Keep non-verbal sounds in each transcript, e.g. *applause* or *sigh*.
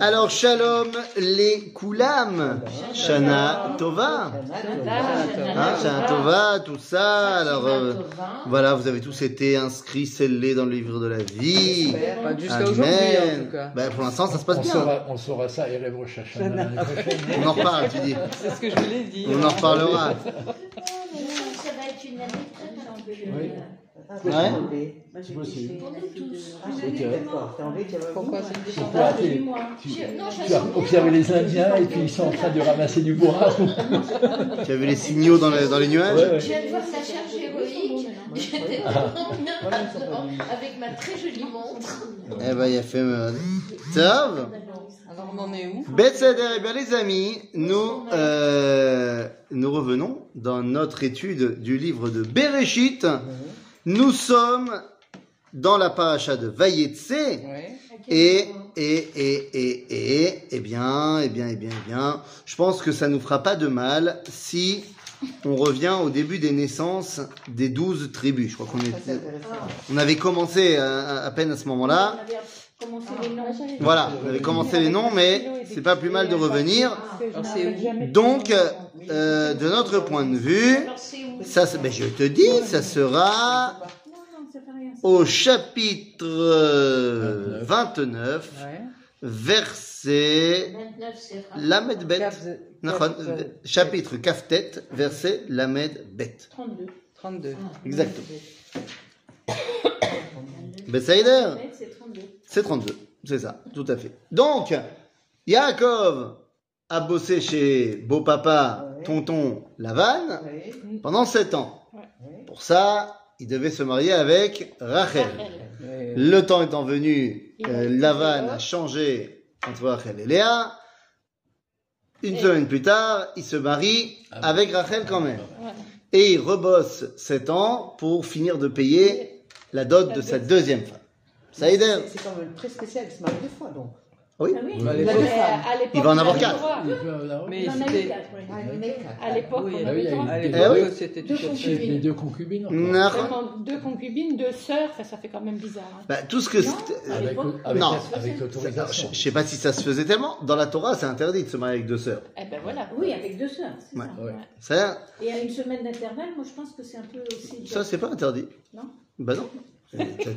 Alors, shalom les koulam. Shana tova. Hein, Shana tova, tout ça. Alors, euh, voilà, vous avez tous été inscrits, scellés dans le livre de la vie. Bah, Jusqu'à aujourd'hui, en tout cas. Ben, pour l'instant, ça se passe On bien. saura, on saura ça et. *laughs* On en reparle, tu dis. C'est ce que je voulais dire. On en reparlera. Ça va être une Oui. Ouais. C'est possible. pour nous tous. Pourquoi c'est une Pourquoi tu, tu as observé les Indiens et puis ils sont en train de ramasser du bois. *laughs* Tu vu les signaux dans les, dans les nuages? Ouais, ouais. Je viens de voir sa charge héroïque. J'étais là-dedans, avec ma très jolie montre. Eh ben, il a fait. Tov. Alors on en est où? Eh bien les amis, nous, euh, nous revenons dans notre étude du livre de Bereshit. Nous sommes dans la paracha de Vayetse. Ouais. Et, et, et, et, et, eh bien, eh bien, eh bien, eh bien, je pense que ça nous fera pas de mal si on revient au début des naissances des douze tribus. Je crois qu'on on avait commencé à, à peine à ce moment-là. Noms. Voilà, on avait commencé les noms, mais c'est pas plus mal de revenir. Donc, euh, de notre point de vue, ça, ben, je te dis, ça sera au chapitre euh, 29, Ouais. verset 29, c'est rare. Lamed Bet. Euh, Chapitre Kaftet, verset Lamed Bet. 32. 32. Exactement. Bethsaïder, C'est 32. c'est 32. C'est ça, tout à fait. Donc, Yaakov a bossé chez beau-papa, tonton Lavan, pendant 7 ans. Pour ça, il devait se marier avec Rachel. Le temps étant venu, euh, Lavan a changé entre Rachel et Léa. Une semaine plus tard, il se marie avec Rachel quand même. Et il rebosse 7 ans pour finir de payer la dot de sa deuxième femme. Ça aide C'est quand même très spécial, il se marie deux fois donc. Oui. Ah oui Bah, Il va en avoir quatre. droit. Il en Mais a eu c'était. quatre, oui. Ah. À l'époque, Oui, on ah oui, l'époque, oui. c'était Deux deux concubines. deux concubines, deux sœurs, ça, fait quand même bizarre. hein. Bah, tout ce que Avec, Non. avec l'autorisation. je, je sais pas si ça se faisait tellement. Dans la Torah, c'est interdit de se marier avec deux sœurs. Eh ben voilà. Oui, avec deux sœurs, c'est Ouais. ça. Ouais. Ça, Et à une semaine d'intervalle, moi je pense que c'est un peu aussi. ça c'est pas interdit. Non Bah non.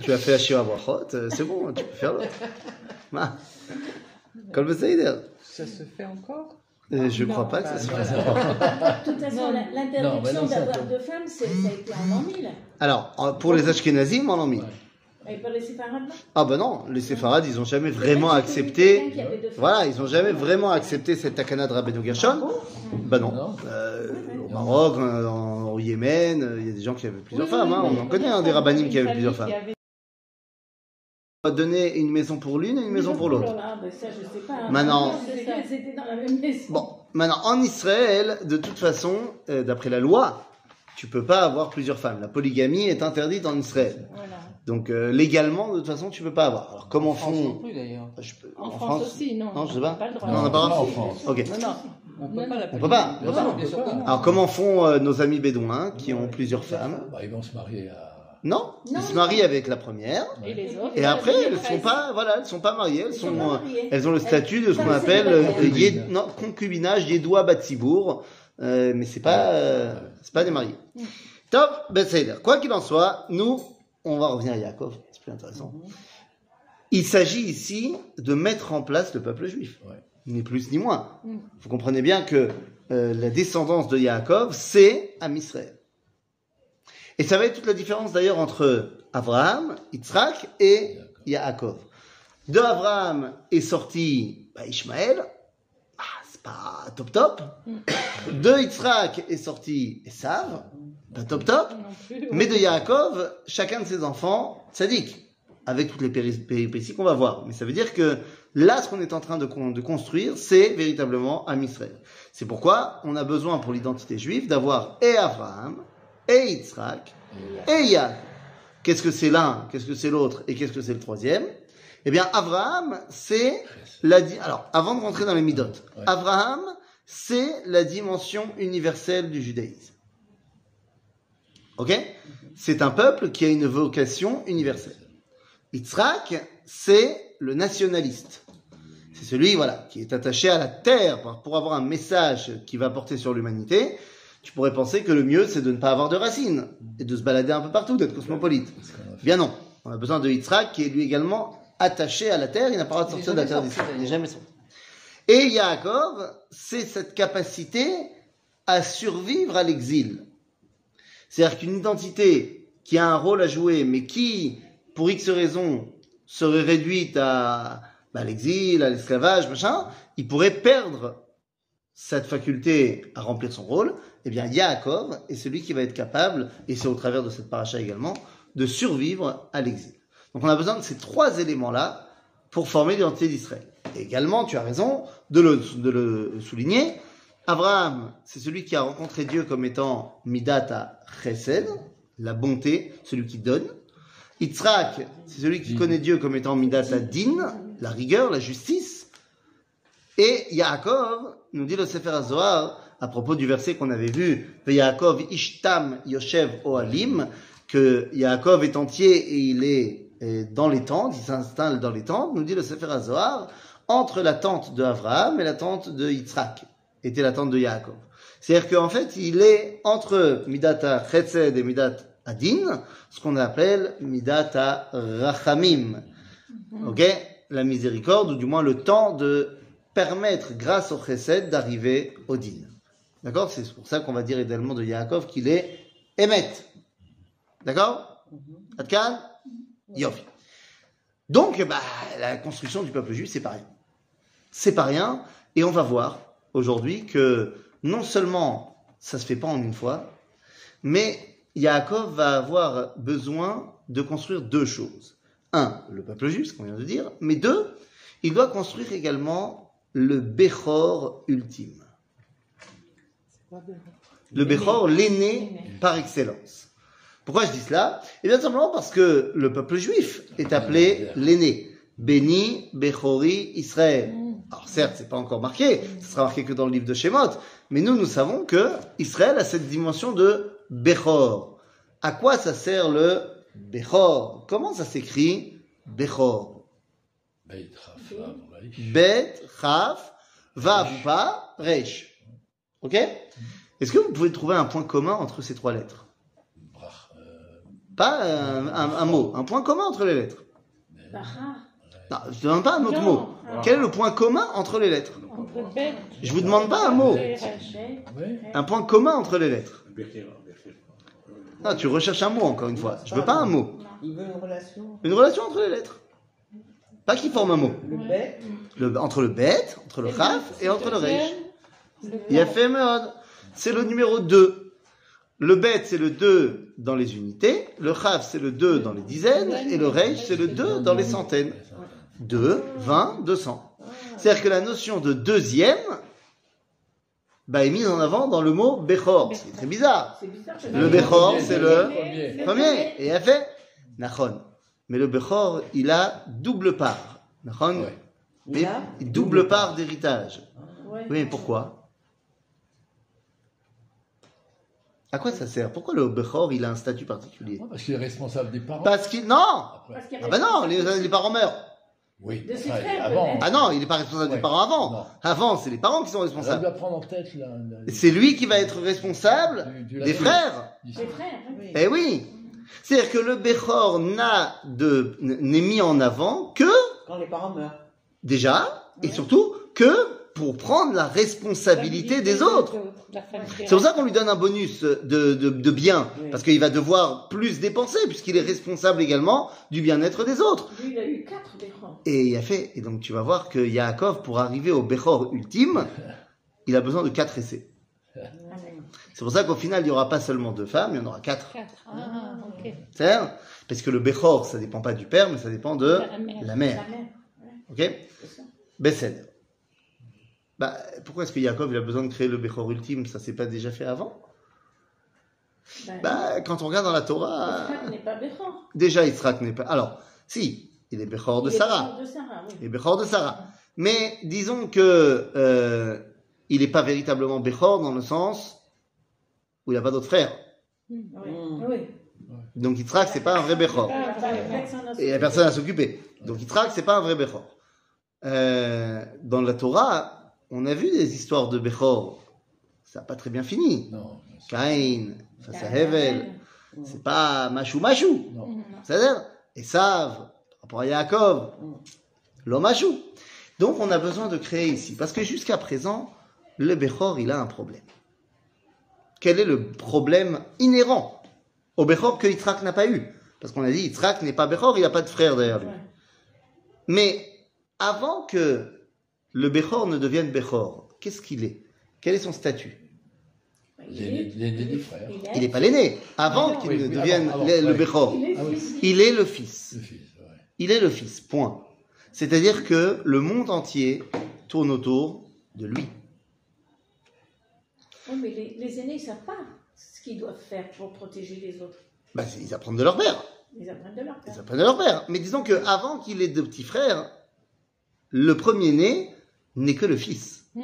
Tu- as fait la Shira Brachot, euh, c'est bon, tu peux faire l'autre. Beseder. Ça se fait encore? Euh, Je Non, crois pas que ça se fasse. De toute façon, l'interdiction d'avoir deux femmes, c'est- ça a été en l'an 1000. Alors, pour les Ashkenazim, en mis. Et pas les séfarades non Ah bah non, les séfarades, ils ont jamais vraiment quelqu'un accepté. Voilà, ils ont jamais vraiment accepté cette takana de Rabbeinu Gershon. Bah non. Euh, au Maroc, euh, en- au Yémen, euh, il y a des gens qui avaient plusieurs femmes. hein. On en connaît hein, des rabbinim qui avaient plusieurs femmes. On va donner une maison pour l'une et une maison pour l'autre. Ah, ben ça, je sais pas. hein. Maintenant- Je sais qu'elles étaient dans la même maison. Bon, maintenant en Israël, de toute façon, euh, d'après la loi, tu peux pas avoir plusieurs femmes. La polygamie est interdite en Israël. Voilà. Donc euh, légalement, de toute façon, tu peux pas avoir. Alors comment En France non font plus d'ailleurs. Je peux- En, France, aussi, non. Non, je sais pas. pas le droit. Non, on n'a pas le droit. en France. Ok. Non, non, on peut Non, pas la On peut pas, on peut sûr. Alors comment font euh, nos amis bédouins qui ont plusieurs femmes Bah, ils vont se marier à. Non, ils se marient avec la première. Et les autres Et après, elles sont pas, voilà, elles sont pas mariées, elles sont euh, mariées. elles ont le statut de ce qu'on appelle euh, concubinage Batsibour, euh, mais c'est pas, euh, c'est pas des mariés. Top, ben c'est Quoi qu'il en soit, nous, on va revenir à Yaakov, c'est plus intéressant. Il s'agit ici de mettre en place le peuple juif, Ouais. ni plus ni moins. Mm. Vous comprenez bien que euh, la descendance de Yaakov, c'est Israël. Et ça va être toute la différence d'ailleurs entre Abraham, Yitzhak et Yaakov. De Abraham est sorti bah, Ishmaël, ah, c'est pas top top. De Yitzhak est sorti Esav, pas top top. Mais de Yaakov, chacun de ses enfants, sadique, avec toutes les péri- péripéties qu'on va voir. Mais ça veut dire que là, ce qu'on est en train de, con- de construire, c'est véritablement Am Israël. C'est pourquoi on a besoin pour l'identité juive d'avoir et Abraham, et Yitzhak, et Yaakov. Qu'est-ce que c'est l'un, qu'est-ce que c'est l'autre, et qu'est-ce que c'est le troisième? Eh bien, Abraham, c'est la... Alors, avant de rentrer dans les midotes, Ouais. Abraham, c'est la dimension universelle du judaïsme. Ok? C'est un peuple qui a une vocation universelle. Yitzhak, c'est le nationaliste. C'est celui, voilà, qui est attaché à la terre pour- avoir un message qui va porter sur l'humanité. Tu pourrais penser que le mieux, c'est de ne pas avoir de racines et de se balader un peu partout, d'être cosmopolite. Bien non. On a besoin de Yitzhak qui est lui également attaché à la terre. Il n'a pas le droit de sortir de la terre d'Israël. Il n'est jamais sorti. Et Yaakov, c'est cette capacité à survivre à l'exil. C'est-à-dire qu'une identité qui a un rôle à jouer, mais qui, pour X raisons, serait réduite à bah, l'exil, à l'esclavage, machin, il pourrait perdre cette faculté à remplir son rôle. Eh bien, Yaakov est celui qui va être capable, et c'est au travers de cette paracha également, de survivre à l'exil. Donc on a besoin de ces trois éléments-là pour former l'identité d'Israël. Et également, tu as raison de le, de le souligner, Abraham, c'est celui qui a rencontré Dieu comme étant Midata Chesed, la bonté, celui qui donne. Yitzhak, c'est celui qui connaît Dieu comme étant Midata Din, la rigueur, la justice. Et Yaakov, nous dit le Sefer HaZohar, à propos du verset qu'on avait vu, Yaakov Ishtam Yoshev Oalim, que Yaakov est entier et il est dans les tentes, il s'installe dans les tentes, nous dit le Sefer HaZohar, entre la tente de Abraham et la tente de Yitzhak, était la tente de Yaakov. C'est-à-dire qu'en fait, il est entre Midata Chesed et Midat Adin, ce qu'on appelle Midata Rachamim. Ok? La miséricorde, ou du moins le temps de permettre, grâce au Chesed, d'arriver au Din. D'accord? C'est pour ça qu'on va dire également de Yaakov qu'il est Emet. D'accord? Atkan Yofi. Donc, bah, la construction du peuple juif, c'est pas rien. C'est pas rien. Et on va voir aujourd'hui que non seulement ça se fait pas en une fois, mais Yaakov va avoir besoin de construire deux choses. Un, le peuple juif, ce qu'on vient de dire, mais deux, il doit construire également le Bechor ultime. Le Bechor, l'aîné par excellence. Pourquoi je dis cela? Eh bien, simplement parce que le peuple juif est appelé l'aîné. Béni, Bechori, Israël. Alors certes, c'est pas encore marqué, ce sera marqué que dans le livre de Shemot, mais nous, nous savons que Israël a cette dimension de Bechor. À quoi ça sert le Bechor? Comment ça s'écrit Bechor? Bet, Chaf, Vav Resh. Ok? Est-ce que vous pouvez trouver un point commun entre ces trois lettres? Brach, euh, Pas un, un- un mot, un point commun entre les lettres. Non, je ne demande pas un autre Non. mot. Quel est le point commun entre les lettres Je vous demande pas un mot. Un point commun entre les lettres. Ah, tu recherches un mot encore une fois. Je veux pas un mot. Il veut une relation. Une relation entre les lettres. Pas qui forme un mot. Le bête. Le- entre le bête, entre le chaf et entre le fait meod. C'est le numéro 2. Le bête, c'est le 2 dans les unités. Le chaf, c'est le 2 dans les dizaines. Et le resh, c'est le 2 dans les centaines. 2, 20, 200. C'est-à-dire que la notion de deuxième bah, est mise en avant dans le mot Bechor. C'est très bizarre. Le Bechor, c'est le Premier. premier. Et elle fait Nachon. Mais le Bechor, il a double part. Nachon Ouais. Il a double part d'héritage. Ouais. Oui, mais pourquoi? À quoi ça sert? Pourquoi le Bechor, il a un statut particulier? Non, parce qu'il est responsable des parents. Parce qu'il... Non. Parce Ah bah non, les, les parents meurent. Oui, De ses frères, avant. peut-être. Ah non, il n'est pas responsable des parents avant. Non. Avant, c'est les parents qui sont On responsables. doit prendre en tête la- C'est lui qui va être responsable du- du- des frères. Les frères. Oui. Eh oui. C'est-à-dire que le Bechor n'a de n'est mis en avant que Quand les parents meurent. déjà et surtout que pour prendre la responsabilité des autres. C'est pour ça qu'on lui donne un bonus de, de, de bien, Oui. parce qu'il va devoir plus dépenser, puisqu'il est responsable également du bien-être des autres. Lui, il a eu quatre Bechor. Et il a fait, et donc tu vas voir que Yaakov, pour arriver au Bechor ultime, il a besoin de quatre essais. C'est pour ça qu'au final, il n'y aura pas seulement deux femmes, il y en aura quatre. Quatre. Ah, ok. C'est vrai Parce que le Bechor, ça dépend pas du père, mais ça dépend de La mère. la mère. La mère. Ok. Besed. Bah, pourquoi est-ce que Yaakov il a besoin de créer le Bechor ultime? Ça s'est pas déjà fait avant? Ben, Bah, quand on regarde dans la Torah, Yitzhak n'est pas Bechor. déjà Yitzhak n'est pas. Alors, si, il est Bechor de Sarah. Bechor De Sarah, oui. Il est Bechor de Sarah. Mais disons que euh, il n'est pas véritablement Bechor dans le sens où il n'a pas d'autres frères. Oui. Mm. oui. Donc Yitzhak, c'est pas un vrai Bechor. Ah, Et il n'y a personne à s'occuper. Donc Yitzhak, c'est pas un vrai Bechor. euh, dans la Torah, on a vu des histoires de Bechor. Ça n'a pas très bien fini. Non. Caïn, face à Hevel. C'est pas machou machou. C'est-à-dire, Esav, par rapport à Yaakov, l'homme machou. Donc on a besoin de créer ici. Parce que jusqu'à présent, le Bechor, il a un problème. Quel est le problème inhérent au Bechor que Yitzhak n'a pas eu? Parce qu'on a dit, Yitzhak n'est pas Bechor, il n'a pas de frère derrière lui. Mais avant que le Bechor ne devienne Bechor, qu'est-ce qu'il est? Quel est son statut? Les, les frères. Il n'est pas l'aîné. Avant qu'il Oui, ne devienne avant, avant, le. Bechor, Ah oui. il est le fils. Le fils, ouais. Il est le fils, point. C'est-à-dire que le monde entier tourne autour de lui. Oui, mais les, les aînés, ils savent pas ce qu'ils doivent faire pour protéger les autres. Bah, ils apprennent de leur père. Ils apprennent de leur Ils père. apprennent de leur père. Mais disons que avant qu'il ait de petits frères, le premier-né n'est que le fils. Mm.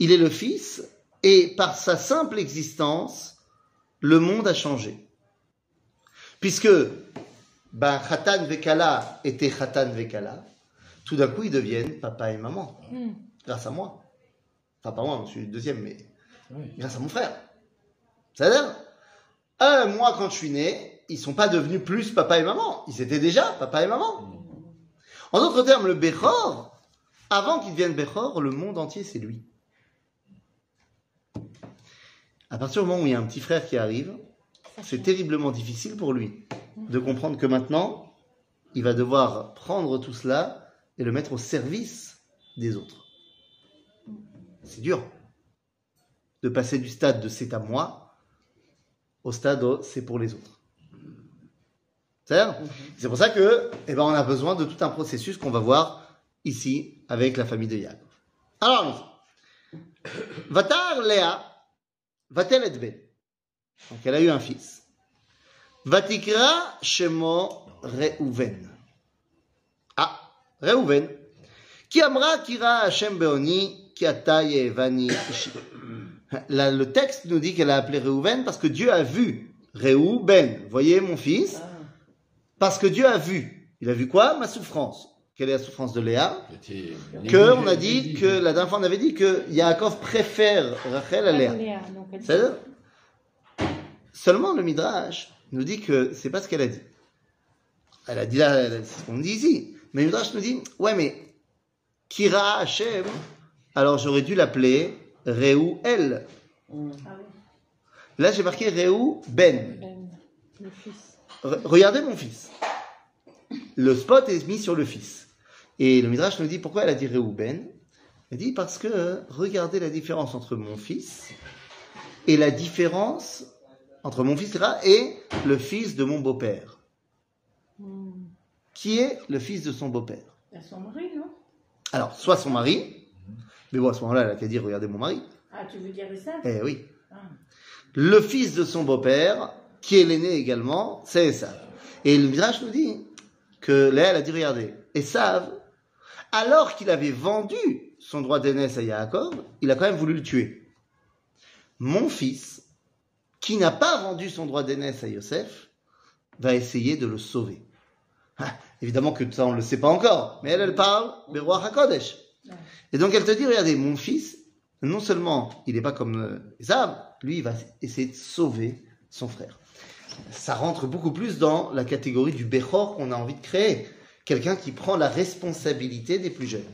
Il est le fils et par sa simple existence, le monde a changé. Puisque ben, Khatan Vekala était Khatan Vekala, tout d'un coup ils deviennent papa et maman, Mm. grâce à moi. Enfin, pas moi, je suis le deuxième, mais Oui. grâce à mon frère. C'est-à-dire, euh, moi, quand je suis né, ils sont pas devenus plus papa et maman. Ils étaient déjà papa et maman. En d'autres termes, le Bechor, avant qu'il devienne Bechor, le monde entier, c'est lui. À partir du moment où il y a un petit frère qui arrive, c'est terriblement difficile pour lui de comprendre que maintenant, il va devoir prendre tout cela et le mettre au service des autres. C'est dur de passer du stade de c'est à moi au stade de c'est pour les autres. C'est C'est pour ça que, eh ben, on a besoin de tout un processus qu'on va voir ici avec la famille de Yaakov. Alors. Vatar Léa, Vatel et Ben. Donc, elle a eu un fils. Vatikra Shemo Reuven. Ah, Reuven. Qui amra kira Hashem Beoni, qui ataye Vani Ishi. Là, le texte nous dit qu'elle a appelé Reuven parce que Dieu a vu Reuven. Voyez mon fils Ah. Parce que Dieu a vu. Il a vu quoi? Ma souffrance. Quelle est la souffrance de Léa Que on a dit que la dernière fois on avait dit que Yaakov préfère Rachel à Léa. Léa, donc elle- C'est-à-dire Seulement le Midrash nous dit que c'est pas ce qu'elle a dit. Elle a dit là, c'est ce qu'on dit ici. Mais le Midrash nous dit, ouais mais Kira Hashem, alors j'aurais dû l'appeler Réou El. Ah oui. Là j'ai marqué Réou Ben. Ben, le fils. Re- regardez mon fils. Le spot est mis sur le fils. Et le Midrash nous dit pourquoi elle a dit Réhouben. Elle dit parce que regardez la différence entre mon fils et la différence entre mon fils là et le fils de mon beau-père. Mm. Qui est le fils de son beau-père? Son mari, non? Alors, soit son mari, mais bon, à ce moment-là, elle a qu'à dire regardez mon mari. Ah, tu veux dire ça Eh oui. Ah. Le fils de son beau-père, qui est l'aîné également, c'est Esav. Et le Midrash nous dit que Léa, elle a dit, regardez, Esav, alors qu'il avait vendu son droit d'aînesse à Yaakov, il a quand même voulu le tuer. Mon fils, qui n'a pas vendu son droit d'aînesse à Yosef, va essayer de le sauver. Ah, évidemment que ça, on ne le sait pas encore, mais elle, elle parle rois HaKodesh. Et donc elle te dit, regardez, mon fils, non seulement il n'est pas comme euh, Esav, lui, il va essayer de sauver son frère. Ça rentre beaucoup plus dans la catégorie du Bechor qu'on a envie de créer. Quelqu'un qui prend la responsabilité des plus jeunes.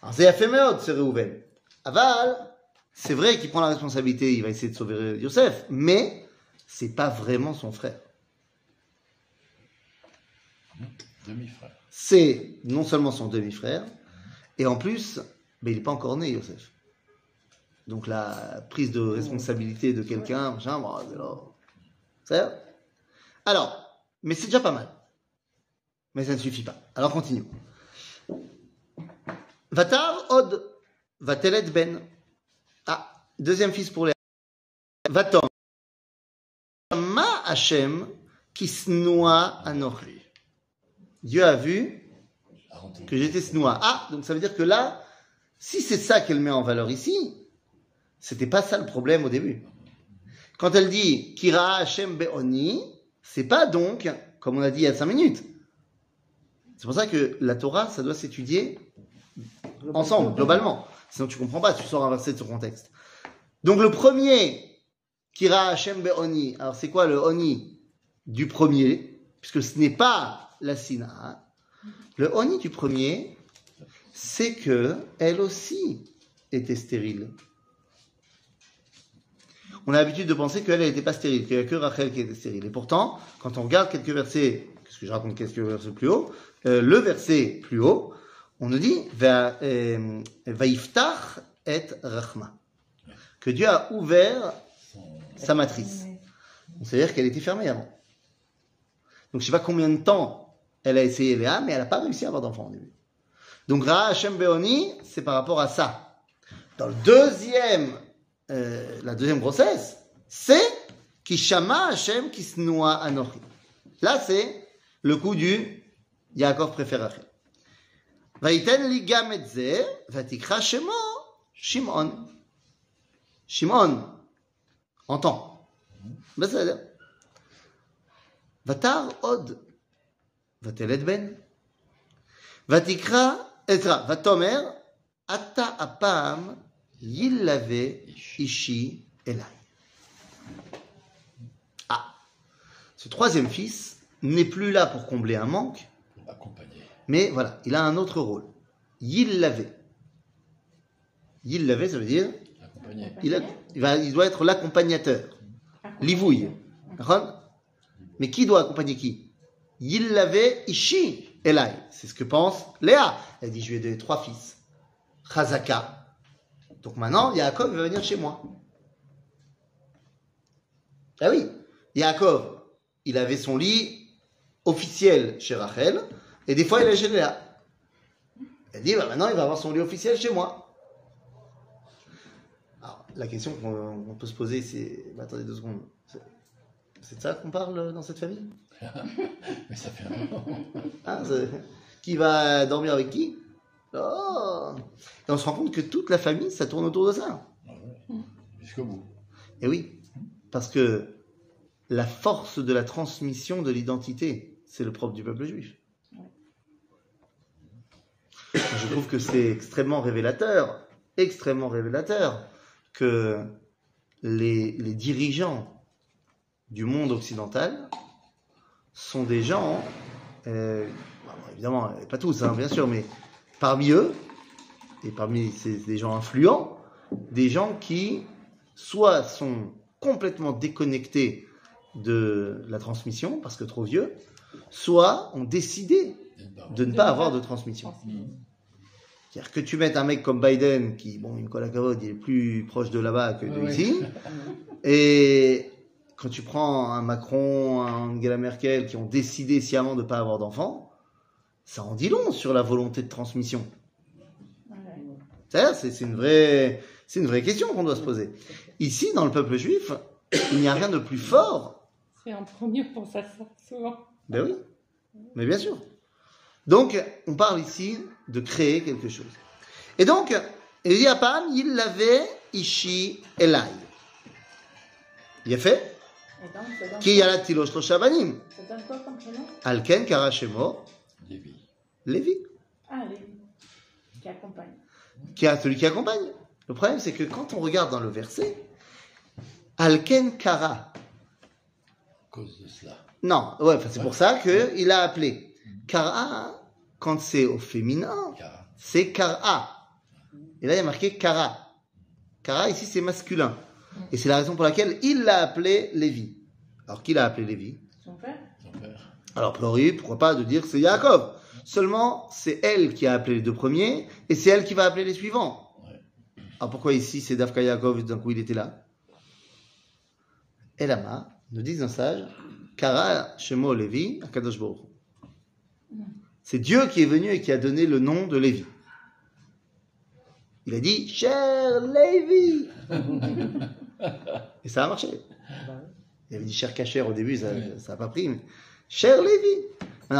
Alors c'est Afemeod, c'est Reuven. Aval, c'est vrai qu'il prend la responsabilité, il va essayer de sauver Yosef, mais c'est pas vraiment son frère. Demi-frère. c'est non seulement son demi-frère, et en plus, mais il n'est pas encore né, Yosef. Donc la prise de responsabilité de quelqu'un, machin, bon. C'est Alors, mais c'est déjà pas mal. Mais ça ne suffit pas. Alors continue. Vatar od vatelet ben. Ah, deuxième fils pour les. Vatom. Ma Hashem kisnoa. Dieu a vu que j'étais snoa. Ah, donc ça veut dire que là, si c'est ça qu'elle met en valeur ici, c'était pas ça le problème au début. Quand elle dit Kira Hashem Be'oni, c'est pas donc, comme on a dit il y a cinq minutes, C'est pour ça que la Torah, ça doit s'étudier ensemble, globalement. Sinon tu comprends pas, tu sors un verset de son contexte. Donc le premier, Kira Hashem Be'oni. Alors c'est quoi le Oni du premier? Puisque ce n'est pas la Sina. Le Oni du premier, c'est que elle aussi était stérile. On a l'habitude de penser qu'elle n'était pas stérile, qu'il n'y a que Rachel qui était stérile. Et pourtant, quand on regarde quelques versets, ce que je raconte quelques versets plus haut, euh, le verset plus haut, on nous dit Va- euh, et Rachma. Que Dieu a ouvert sa matrice. C'est-à-dire qu'elle était fermée avant. Donc je sais pas combien de temps elle a essayé mais elle n'a pas réussi à avoir d'enfant au début. Donc Ra Hashem Beoni, c'est par rapport à ça. Dans le deuxième, euh, la deuxième grossesse, c'est Kishama Hashem Kisnoa Anochi. Là, c'est le coup du Yaakov préfère Rachel. Vaïten li gam et ze, vatikra shemo Shimon. Shimon, entend. בסדר. ותר עוד, ותלד בן. ותקרא, סליחה, ותאמר, אתה הפעם ילווה אישי אליי. Ah, ce troisième fils n'est plus là pour combler un manque, pour accompagner. mais voilà, il a un autre rôle. Yillaveh. Yillaveh, ça veut dire il, a- il va- il doit être l'accompagnateur. Livouille. Mais qui doit accompagner qui? Yillaveh Ishi Elai. C'est ce que pense Léa. Elle dit Je lui ai donné trois fils. Chazaka. Donc maintenant, Yaakov va venir chez moi. Ah oui, Yaakov, il avait son lit officiel chez Rachel, et des fois il est chez Léa. Elle dit bah, Maintenant, il va avoir son lit officiel chez moi. Alors, la question qu'on on peut se poser, c'est. bah, attendez deux secondes. C'est- de ça qu'on parle dans cette famille? *laughs* Mais ça fait un moment. Hein, c'est- Qui va dormir avec qui? Oh Et on se rend compte que toute la famille, ça tourne autour de ça. Ah ouais. Jusqu'au bout. Et oui, parce que la force de la transmission de l'identité, c'est le propre du peuple juif. Je trouve que c'est extrêmement révélateur, extrêmement révélateur que les, les dirigeants du monde occidental sont des gens, euh, évidemment, pas tous, hein, bien sûr, mais parmi eux, et parmi ces des gens influents, des gens qui soit sont complètement déconnectés de la transmission parce que trop vieux, soit ont décidé de ne pas avoir de transmission. C'est-à-dire que tu mettes un mec comme Biden, qui, bon, Nicolas Cavod, il est plus proche de là-bas que de ici, *laughs* et quand tu prends un Macron, un Angela Merkel, qui ont décidé sciemment de ne pas avoir d'enfants, ça en dit long sur la volonté de transmission. C'est-à-dire, c'est c'est une vraie, c'est une vraie question qu'on doit se poser. Ici, dans le peuple juif, il n'y a rien de plus fort. C'est premier pour ça, souvent. Ben oui, mais bien sûr. Donc, on parle ici de créer quelque chose. Et donc, il dit à Pam, il l'avait ishi elai. Il a fait ça donne, Ki yalat tilo shlosha banim. ça donne quoi comme prénom? Alken kara shemo Lévi. Lévi. Ah, les qui accompagne. qui a celui qui accompagne. Le problème, c'est que quand on regarde dans le verset, Alken Kara. À cause de cela. Non, ouais, c'est pour ça qu'il a appelé. Kara, quand c'est au féminin, c'est Kara. Et là, il y a marqué Kara. Kara, ici, c'est masculin. Et c'est la raison pour laquelle il l'a appelé Lévi. Alors, qui l'a appelé Lévi? Son père? Son père. Alors, priori, pourquoi pas de dire que c'est Yaakov? Seulement, c'est elle qui a appelé les deux premiers, et c'est elle qui va appeler les suivants. Ouais. Alors pourquoi ici c'est Dafka Yaakov et d'un coup il était là? Elama, nous disent un sage, Kara Shemo Levi, Hu. C'est Dieu qui est venu et qui a donné le nom de Lévi. Il a dit, cher Lévi Et ça a marché. Il avait dit cher Kacher au début, ça n'a pas pris. Mais... Cher Lévi euh,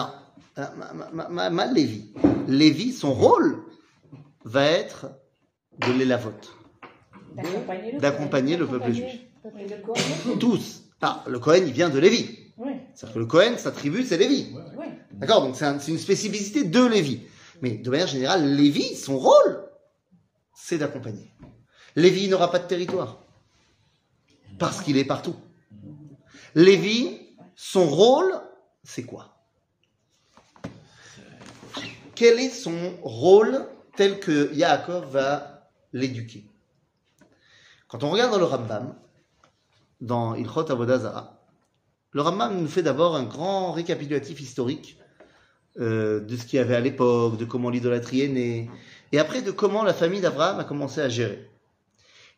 ma, ma, ma, ma, ma Lévi. Lévi, son rôle va être de l'élavote, D'accompagner le d'accompagner le peuple juif. Tous. Ah, le Cohen, il vient de Lévi. C'est-à-dire que le Cohen, sa tribu, c'est Lévi. Ouais, ouais. oui. D'accord Donc c'est un- c'est une spécificité de Lévi. Mais de manière générale, Lévi, son rôle, c'est d'accompagner. Lévi n'aura pas de territoire. Parce qu'il est partout. Lévi, son rôle, c'est quoi? Quel est son rôle tel que Yaakov va l'éduquer? Quand on regarde dans le Rambam, dans Ilchot Avodah Zarah, le Rambam nous fait d'abord un grand récapitulatif historique euh, de ce qu'il y avait à l'époque, de comment l'idolâtrie est née, et après de comment la famille d'Abraham a commencé à gérer.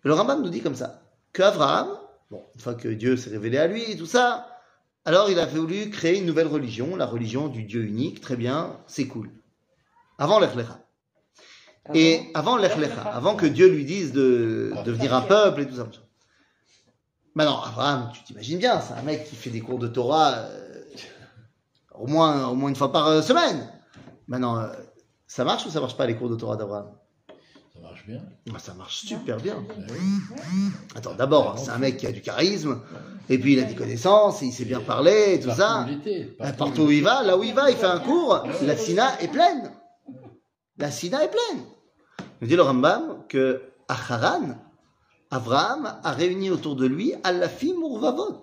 Et le Rambam nous dit comme ça, que Abraham, bon, une fois que Dieu s'est révélé à lui et tout ça, alors il a voulu créer une nouvelle religion, la religion du Dieu unique, très bien, c'est cool. Avant l'Echlecha. Et avant l'Echlecha, avant que Dieu lui dise de devenir un peuple et tout ça. Maintenant, Abraham, tu t'imagines bien, c'est un mec qui fait des cours de Torah euh, au, moins, au moins une fois par euh, semaine. Maintenant, euh, ça marche ou ça marche pas les cours de Torah d'Abraham? Ça marche bien. Ah, Ça marche super bien. Attends, d'abord, c'est un mec qui a du charisme, et puis il a des connaissances, et il sait bien parler, et tout ça. Partout où il va, là où il va, il fait un cours, la Sina est pleine. La Sina est pleine. Nous dit le Rambam que à Haran, Abraham a réuni autour de lui Alafim Urvavot.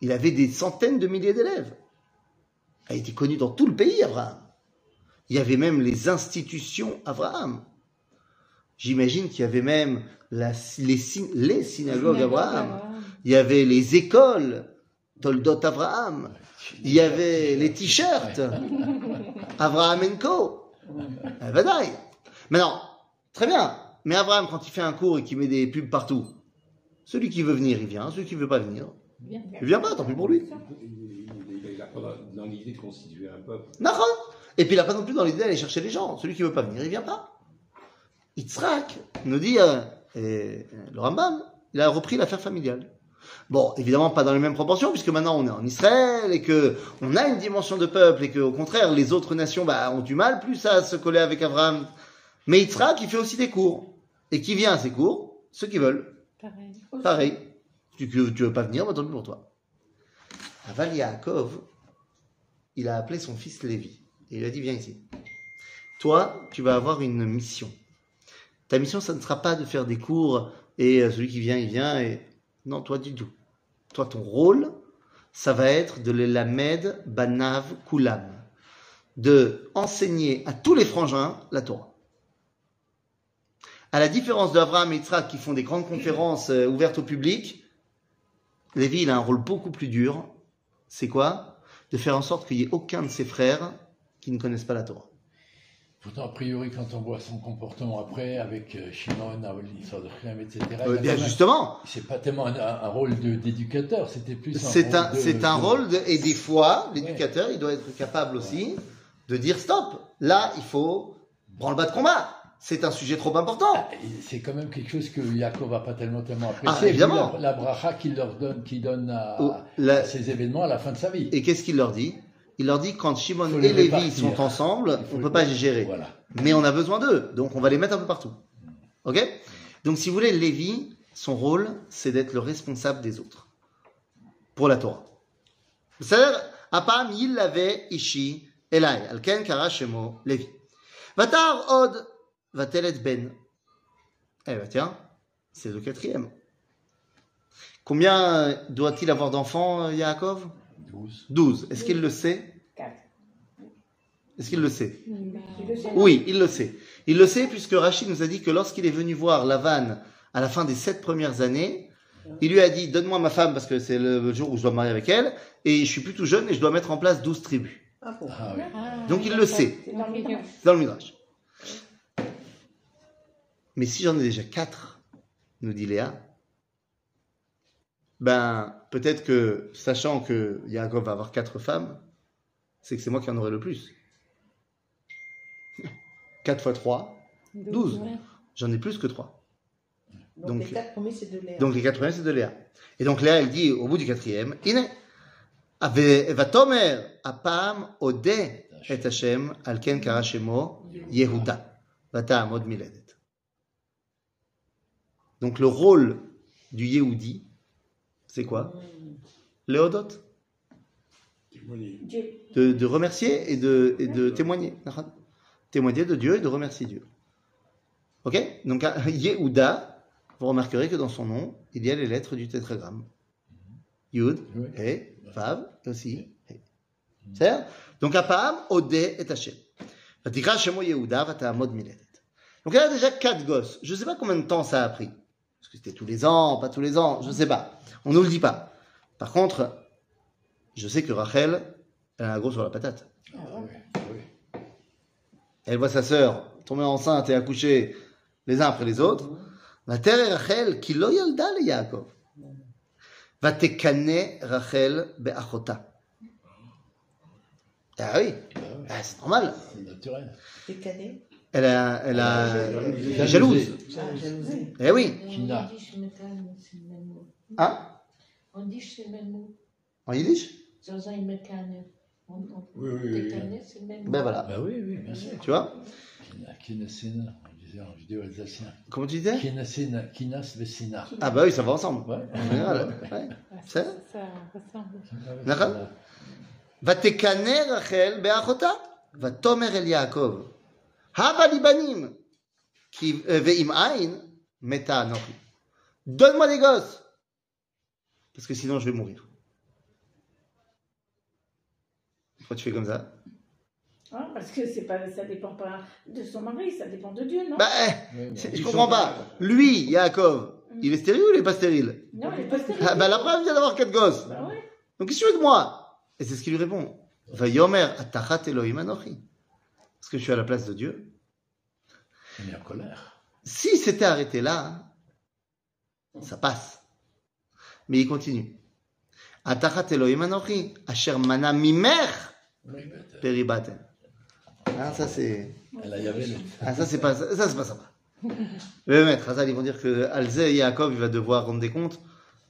Il avait des centaines de milliers d'élèves. Il a été connu dans tout le pays, Abraham. Il y avait même les institutions Abraham. J'imagine qu'il y avait même la- les, sy- les synagogues Abraham. Il y avait les écoles Toldot Abraham. Il y avait les t-shirts Abraham Co. Maintenant, très bien. Mais Abraham, quand il fait un cours et qu'il met des pubs partout, celui qui veut venir, il vient. Celui qui veut pas venir, il vient pas. Tant pis pour lui. Il n'a pas dans- l'idée de constituer un peuple. Et puis il n'a pas non plus dans l'idée d'aller chercher les gens. Celui qui veut pas venir, il vient pas. Yitzhak nous dit, euh, et, euh, le Rambam, il a repris l'affaire familiale. Bon, évidemment pas dans les mêmes proportions, puisque maintenant on est en Israël et que on a une dimension de peuple et que au contraire les autres nations bah, ont du mal plus à se coller avec Abraham. Mais Yitzhak, il fait aussi des cours. Et qui vient à ces cours Ceux qui veulent. Pareil. Pareil. Tu, tu, veux pas venir, bah, tant pis pour toi. Aval Yaakov, il a appelé son fils Lévi. Et il a dit, viens ici. Toi, tu vas avoir une mission. Ta mission, ça ne sera pas de faire des cours et euh, celui qui vient, il vient. Et... Non, toi du tout. Toi, ton rôle, ça va être de l'elamed banav kulam. De enseigner à tous les frangins la Torah. À la différence d'Abraham et Yitzhak qui font des grandes conférences euh, ouvertes au public, Lévi, il a un rôle beaucoup plus dur. C'est quoi? De faire en sorte qu'il n'y ait aucun de ses frères qui ne connaissent pas la Torah. Pourtant, a priori, quand on voit son comportement après, avec euh, Shimon, l'histoire de Chrem, etc., Euh, bien justement, c'est pas tellement un, un rôle d'éducateur, c'était plus un c'est rôle un, de- un de- rôle, de- et des fois, l'éducateur, il doit être capable aussi de dire stop. Là, il faut branle-bas de combat. C'est un sujet trop important. Et C'est quand même quelque chose que Yaakov n'a pas tellement, tellement Ah, apprécié. vu évidemment. La, la bracha qu'il leur donne, qu'il donne à, Oh, la- à ces événements à la fin de sa vie. Et qu'est-ce qu'il leur dit? Il leur dit quand Shimon et Lévi sont ensemble, on les- peut pas les gérer. Voilà. Mais on a besoin d'eux, donc on va les mettre un peu partout. Ok? Donc si vous voulez, Lévi, son rôle, c'est d'être le responsable des autres. Pour la Torah. C'est-à-dire, Apam, il l'avait, Ishi, Elai, Alken, Kara, Shemo, Lévi. Vatar, Od, Vatelet, Ben. Eh ben tiens, c'est le quatrième. Combien doit-il avoir d'enfants, euh, Yaakov? 12. 12. Est-ce qu'il le sait? Quatre. Est-ce qu'il le sait? Oui, il le sait. Il le sait puisque Rachid nous a dit que lorsqu'il est venu voir Lavan à la fin des sept premières années, il lui a dit Donne-moi ma femme parce que c'est le jour où je dois me marier avec elle, et je suis plus tout jeune et je dois mettre en place douze tribus. Ah. Ah oui. ah, Donc il le sait, C'est dans le Midrash. c'est dans le Midrash. Mais si j'en ai déjà quatre, nous dit Léa, ben peut-être que, sachant que Yaakov va avoir quatre femmes, c'est que c'est moi qui en aurai le plus. *laughs* 4 fois 3, 12. ouais. J'en ai plus que 3. Donc, Donc- les quatre premiers, c'est de l'air. Donc les quatre premiers, c'est de Léa. Et donc Léa, elle dit au bout du quatrième, Ine, vatomer apam ode et Hashem alken kara shemo Yehuda vata amod miledet. Donc le rôle du Yehudi, c'est quoi? Léodot. De, de remercier et de, et de témoigner. Témoigner de Dieu et de remercier Dieu. Ok? Donc, *laughs* Yehuda, vous remarquerez que dans son nom, il y a les lettres du tétragramme. Yud. He, Vav, et aussi He. C'est Donc, Apam, Odé et Hachem. Vatikra Shemo Yehuda, Vatahamod Miletet. Donc, il y a déjà quatre gosses. Je ne sais pas combien de temps ça a pris. Est-ce que c'était tous les ans, pas tous les ans Je ne sais pas. On ne nous le dit pas. Par contre, je sais que Rachel, elle a un gros sur la patate. Ah, oui. Elle voit sa sœur tomber enceinte et accoucher les uns après les autres. Va terre Rachel qui lo yalda le Yaakov. Va tekane Rachel be'achota. Ah oui, Ah, oui. ah, c'est normal. C'est naturel. Elle a, elle a, elle est Jalousie. jalouse. Ah, jalousie. Eh oui. Dit chez Mekan, c'est le même mot. Hein On dit chez le même mot. En yiddish Oui, oui. Ben voilà. Bah oui, oui, bien sûr. Tu vois Kinasina, on disait en. Comment tu disais Kinasina, Kinas Vesina. Ah bah oui, ça va ensemble. Ouais. En général, ouais. Ouais, C'est ça, ça ressemble. D'accord. Rachel be'achota. Va tomer el Yaakov. Hava li banim. Ki euh, ve'im ain meta anochi. Donne-moi des gosses. Parce que sinon je vais mourir. Pourquoi tu fais comme ça? Ah, parce que c'est pas, ça dépend pas de son mari, ça dépend de Dieu, non? Bah, eh, Oui, je comprends pas. Lui, Yaakov, il est stérile ou il est pas stérile? Non, il est pas stérile. ah, Bah la preuve, il vient d'avoir quatre gosses. Bah ouais. Donc qu'est-ce que tu veux de moi? Et c'est ce qu'il lui répond. Va yomer atachat Elohim anochi. Est-ce que je suis à la place de Dieu Il est en colère. Si c'était arrêté là, ça passe. Mais il continue. Atachat Elohim anochi, asher mana mimer peribaten. Ah, ça c'est. Ah, ça c'est pas, ça c'est pas sympa. *laughs* Le maître, Hazal, ils vont dire que Alze et Yaakov, il va devoir rendre des comptes.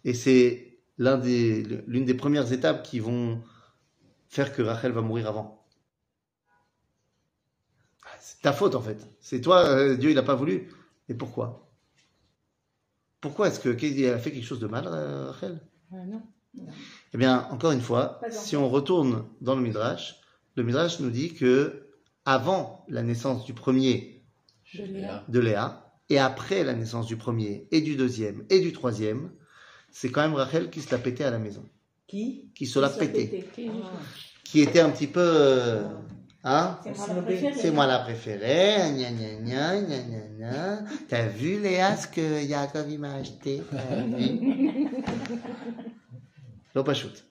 Et c'est l'un des, l'une des premières étapes qui vont faire que Rachel va mourir avant. Ah, C'est ta faute en fait. C'est toi, euh, Dieu il n'a pas voulu. Et pourquoi? Pourquoi est-ce que qu'il a fait quelque chose de mal, euh, Rachel? Ouais, non. Eh bien, encore une fois, si on retourne dans le Midrash, le Midrash nous dit que avant la naissance du premier De Léa. de Léa, et après la naissance du premier, et du deuxième, et du troisième, c'est quand même Rachel qui se l'a pété à la maison, Qui? Qui se l'a pété, Qui- qui était un petit peu... euh, hein C'est moi la préférée. C'est moi la préférée, gna gna gna gna gna gna. T'as vu Léa ce que Yaakov il m'a acheté T'as *laughs* vu לא פשוט.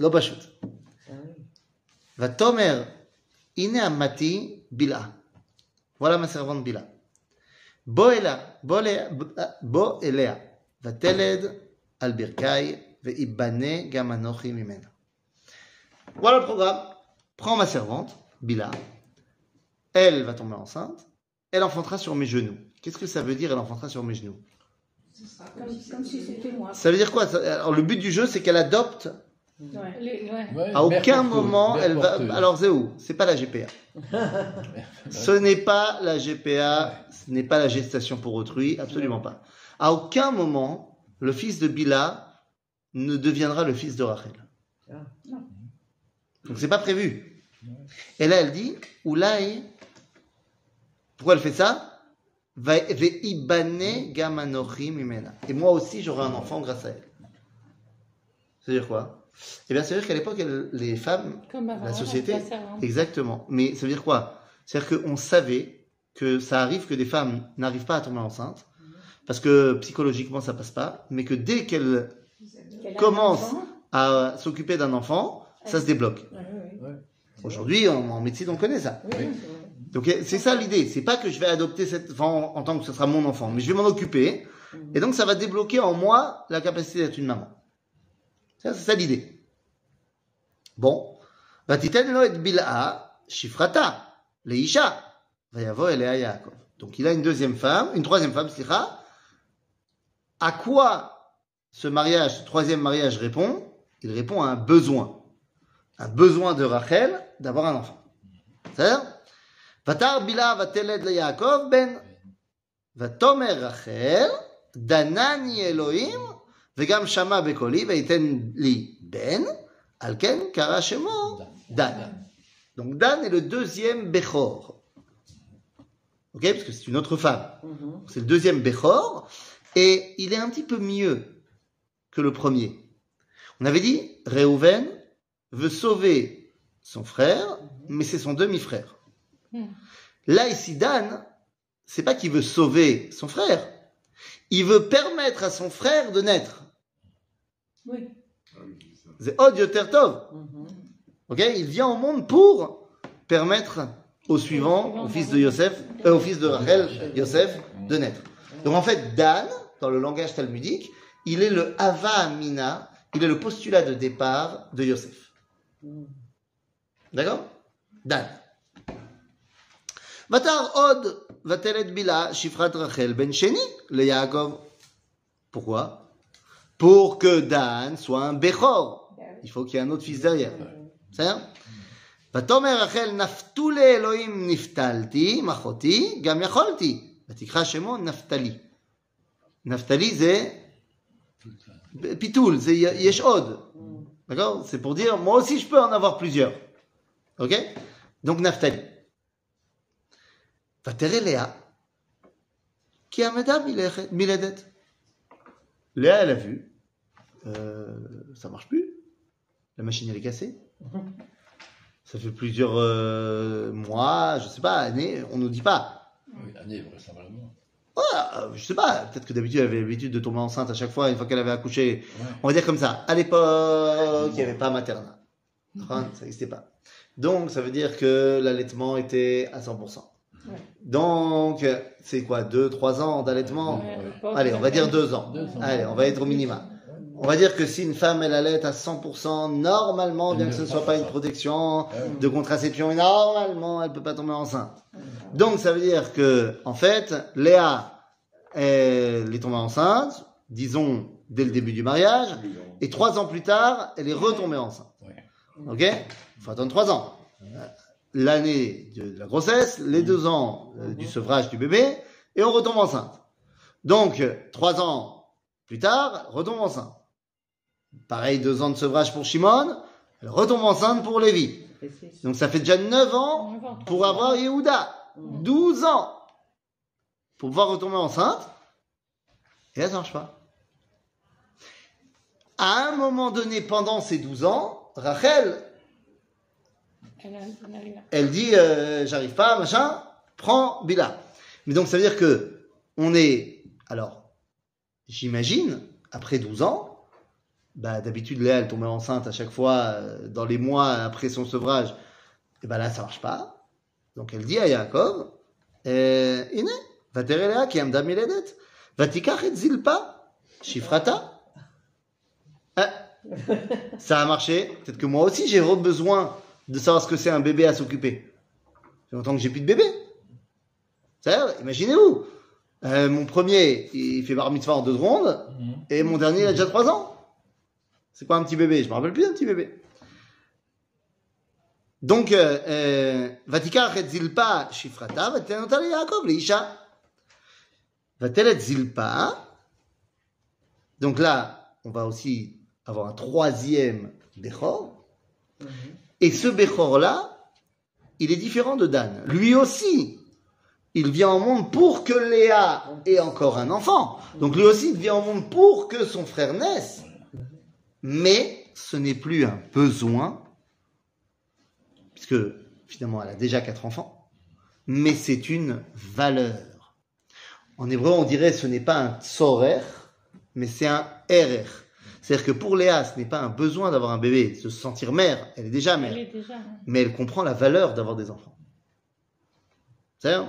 לא פשוט. ותאמר, הנה אמתי בלעה. וואלה מסרבון בלעה. בוא אליה, בוא אליה, בוא אליה, ותלד על ברכי, ויבנה גם אנוכי ממנה. Voilà le programme. Prends ma servante, Bila. Elle va tomber enceinte. Elle enfantera sur mes genoux. Qu'est-ce que ça veut dire, elle enfantera sur mes genoux? Comme, comme si c'était moi. Ça veut dire quoi? Alors, le but du jeu, c'est qu'elle adopte? Ouais. Les- ouais. Ouais, À aucun moment, elle va. Alors, Zéou, c'est pas la GPA. *laughs* Ce n'est pas la GPA, ce n'est pas la gestation pour autrui, absolument pas. À aucun moment, le fils de Bila ne deviendra le fils de Rachel. Donc c'est pas prévu. Et là, elle dit, Oulaï, pourquoi elle fait ça? Et moi aussi, j'aurai un enfant grâce à elle. C'est-à-dire quoi? Eh bien, c'est-à-dire qu'à l'époque, les femmes Comme avant. la société, servante. exactement. Mais ça veut dire quoi? C'est-à-dire qu'on savait que ça arrive que des femmes n'arrivent pas à tomber enceinte, parce que psychologiquement ça passe pas, mais que dès qu'elles commencent à s'occuper d'un enfant, ça se débloque. Ouais. Aujourd'hui, en, médecine, on connaît ça. Oui, donc eh, c'est ça l'idée. C'est pas que je vais adopter cette enfin, en, tant que ce sera mon enfant, mais je vais m'en occuper. Et donc ça va débloquer en moi la capacité d'être une maman. Ça, c'est ça l'idée. Bon. shifrata, leisha, Donc il a une deuxième femme, une troisième femme, c'est À quoi ce mariage, ce troisième mariage répond? Il répond à un besoin. Un besoin de Rachel d'avoir un enfant. C'est-à-dire ותר בילה ותלד ליעקב בן, ותאמר רחל, דנני אלוהים, וגם שמע בקולי, ויתן לי בן, Alken kara shemo Dan. Donc Dan est le deuxième Bechor. Ok, parce que c'est une autre femme. Mhm. C'est le deuxième Bechor. Et il est un petit peu mieux que le premier. On avait dit, Reuven veut sauver son frère, mais c'est son demi-frère. Hmm. Là, ici, Dan, c'est pas qu'il veut sauver son frère. Il veut permettre à son frère de naître. Oui. C'est Od Yoter Tov. Mhm. Ok Il vient au monde pour permettre au suivant, au fils de Yosef, euh, au fils de Rachel, Yosef, de naître. Donc en fait, Dan, dans le langage talmudique, il est le Hava Amina, il est le postulat de départ de Yosef. D'accord Dan. Vatar Od Vatelet Bila Shifrat Rachel Ben Sheni le Yaakov. Pourquoi Pour que Dan soit un Bechor. Il faut qu'il y ait un autre fils derrière. בסדר? ותאמר רחל נפתו לאלוהים נפתלתי, מחותי, גם יכולתי. ותקרא שמו נפתלי. נפתלי זה פיתול, זה יש עוד. D'accord C'est pour dire, moi aussi je peux en avoir plusieurs. Ok? Donc Naphtali. Vatere Léa. Qui a madame Miledet? Léa, elle a vu. Euh, ça marche plus. La machine, elle est cassée. *laughs* Ça fait plusieurs euh, mois, je sais pas, années, on ne nous dit pas. Oui, années, vraisemblablement. Ouais, euh, je sais pas, peut-être que d'habitude elle avait l'habitude de tomber enceinte à chaque fois, une fois qu'elle avait accouché. On va dire comme ça. À l'époque, il n'y avait pas maternat. Ça n'existait pas. Donc, ça veut dire que l'allaitement était à 100%. Ouais. Donc, c'est quoi 2-3 ans d'allaitement Ouais, Allez, on va dire il 2 ans. Deux ans. Allez, on va être au minima. On va dire que si une femme elle allait à 100%, normalement, bien que ce ne soit pas une protection de contraception, normalement, elle peut pas tomber enceinte. Donc ça veut dire que, en fait, Léa, elle est tombée enceinte, disons dès le début du mariage, et trois ans plus tard, elle est retombée enceinte. Ok? Il faut attendre trois ans. L'année de la grossesse, les deux ans euh, du sevrage du bébé, et on retombe enceinte. Donc, euh, trois ans plus tard, retombe enceinte. Pareil, deux ans de sevrage pour Shimon, elle retombe enceinte pour Lévi. Donc ça fait déjà 9 ans Neuf ans, pour avoir Yehuda. 12 ans pour pouvoir retomber enceinte. Et là, ça marche pas. À un moment donné, pendant ces 12 ans, Rachel, elle dit, euh, j'arrive pas, machin, prends Bila. Mais donc ça veut dire que on est, alors, j'imagine, après 12 ans, bah, d'habitude Léa elle tombait enceinte à chaque fois euh, dans les mois après son sevrage, et bah là ça marche pas. Donc elle dit à Yaakov, euh, Ine, va Léa qui aime les dettes, va et zilpa, shifrata. Ça a marché, peut-être que moi aussi j'ai besoin de savoir ce que c'est un bébé à s'occuper. Ça longtemps que j'ai plus de bébé. Imaginez-vous, euh, mon premier, il fait bar mitzvah en deux secondes, mhm. et mon dernier, il a déjà trois ans. C'est quoi un petit bébé, je me rappelle plus d'un petit bébé. Donc, euh, euh, Vatikar et Zilpa, Shifrata, Vatenotale Yaakov, Leisha. Vatelet Zilpa. Donc là, on va aussi avoir un troisième Bechor. Mhm. Et ce Bechor-là, il est différent de Dan. Lui aussi, il vient au monde pour que Léa ait encore un enfant. Donc lui aussi, il vient au monde pour que son frère naisse. Mais ce n'est plus un besoin, puisque finalement, elle a déjà quatre enfants, mais c'est une valeur. En hébreu, on dirait ce n'est pas un tsorer, mais c'est un erer. C'est-à-dire que pour Léa, ce n'est pas un besoin d'avoir un bébé, de se sentir mère, elle est déjà mère. Mais elle comprend la valeur d'avoir des enfants. C'est mm.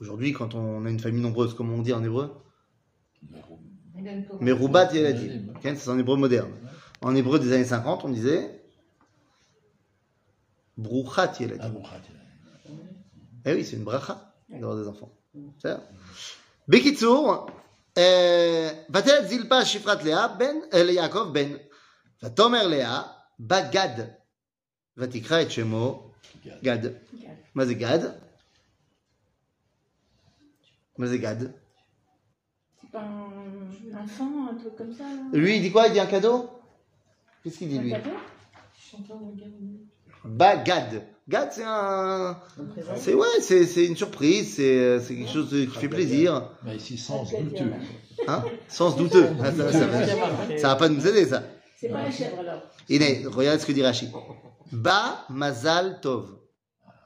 Aujourd'hui, quand on a une famille nombreuse, comment on dit en hébreu? Mais Roubat Yeladim. C'est en hébreu moderne. En hébreu des années 50, on disait Brouchat Yeladim. Eh oui, c'est une bracha d'avoir des enfants. C'est Bekitsour, אה, ותלת זלפה שפרת לאה בן, אה, ליעקב בן, ותאמר לאה, בא גד, ותקרא את שמו גד. מה זה גד? מה זה גד? C'est pas un enfant, un truc comme ça. là Lui, il dit quoi Il dit un cadeau Qu'est-ce qu'il dit Un lui cadeau Je suis en train de regarder. Bagad. Gad, c'est un. C'est ouais, c'est c'est une surprise, c'est c'est quelque chose de- qui fait plaisir. Mais ici, sens douteux. hein? Sens douteux. Ah, ça, ça va, ça va pas nous aider, ça. C'est pas un chèvre alors. Iné, regarde ce que dit Rachid. Ba Mazal Tov.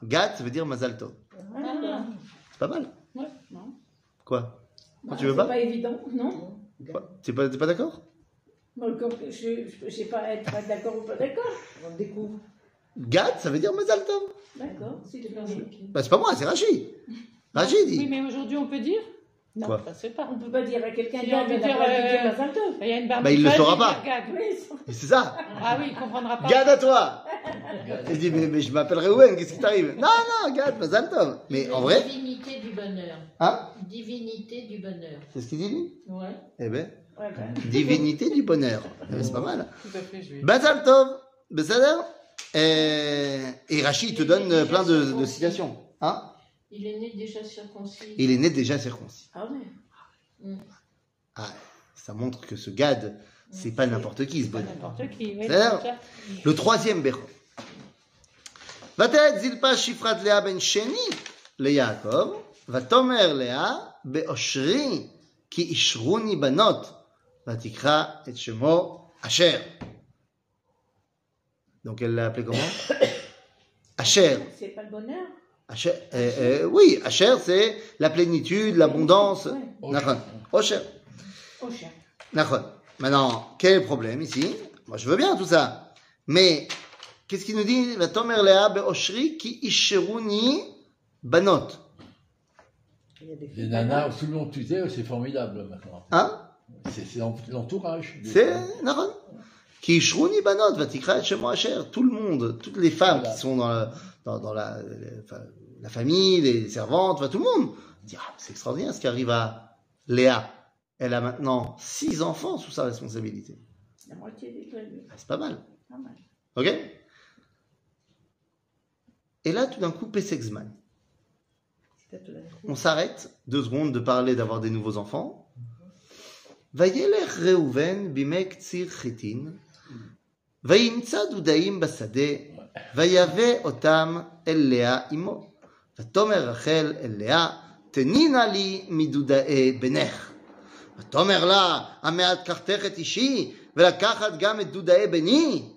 Gad, ça veut dire Mazal Tov. Ah, C'est pas mal. Ouais. Non. Quoi? Ah, tu veux c'est pas? pas évident, non? Quoi? T'es pas, t'es pas d'accord? Bon, comme Je je- je sais pas être pas d'accord ou pas d'accord. On découvre. Gad, ça veut dire Mazal Tov. D'accord. Bah, c'est pas moi, c'est Rachid. Rachid Oui, dit. mais aujourd'hui, on peut dire Non, Quoi ça se fait pas. On peut pas dire à quelqu'un Si Gad, on dire, euh, Mazal Tov. Il y a une barbe Bah, il le de saura pas. Oui, C'est ça. Ah oui, il comprendra pas. Gad à toi. Il dit, mais, mais je m'appelle Reuven, qu'est-ce qui t'arrive? Non, non, Gad, Mazal Tov. Mais en vrai, Divinité du bonheur. hein? Divinité du bonheur. C'est ce qu'il dit lui? Ouais. Eh ben, Ouais, ben, divinité du bonheur. Eh ben, c'est pas mal. Tout à fait, je vais. Mazal Tov. Et, et Rachid te donne euh, plein de, de citations. Hein Il est né déjà circoncis. Il est né déjà circoncis. Ah ouais. Ah, ça montre que ce Gad, c'est pas n'importe qui, ce Pas bonhomme. n'importe qui. oui, C'est-à-dire- c'est ça. Le troisième béro. ותעד זלפה שפרת לאה בן שני ליעקב, ותאמר לאה באושרי כי אישרוני בנות, ותקרא את שמו אשר. Donc elle l'a appelé comment *coughs* Asher. C'est pas le bonheur. Asher euh, euh, oui, Asher c'est la plénitude, l'abondance. Ouais. Osher. Nachon. Maintenant, quel est le problème ici Moi, je veux bien tout ça. Mais, qu'est-ce qu'il nous dit Vatomer Lea be'oshri ki isheruni banot. Il y a des Les nanas, tout le monde tutait, c'est formidable maintenant. Hein C'est c'est l'en- l'entourage. C'est qui banot, vatikra et Tout le monde, toutes les femmes qui sont dans la, famille, les servantes, tout le monde. Dit, ah, c'est extraordinaire ce qui arrive à Léa. Elle a maintenant six enfants sous sa responsabilité. La moitié des ah, C'est pas mal. Pas mal. Ok? Et là, tout d'un coup, Pessexman. On s'arrête deux secondes de parler d'avoir des nouveaux enfants. Mhm. Va Vayeler Reuven bimek tzir chitin וימצא דודאים בשדה, ויבא אותם אל לאה אמו. ותאמר רחל אל לאה, תני נא לי מדודאי בנך. ותאמר לה, המעט קחתך את אישי, ולקחת גם את דודאי בני?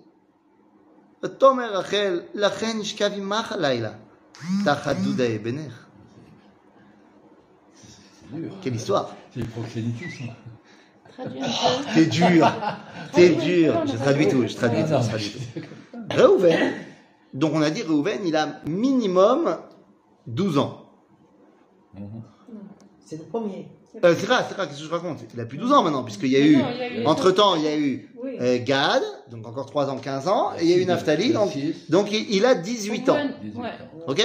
ותאמר רחל, לכן נשכב עמך הלילה, תחת דודאי בנך. C'est dur. Quelle histoire C'est le proxénétisme. Traduis un peu. T'es dur, *laughs* t'es dur. Je traduis tout, je traduis tout, Ah, non. je traduis tout. Reuven, donc on a dit Reuven, il a minimum 12 ans. Mhm. C'est le premier. Euh, c'est rare, c'est rare, qu'est-ce que je raconte? Il a plus 12 ans maintenant, puisqu'il y a Non, eu, non, il y a eu- entre temps, il y a eu Oui. euh, Gad, donc encore 3 ans, 15 ans, et il y a eu Naphtali, donc, il, il a 18 ans. Ouais. 18 Ouais. ans. Ok?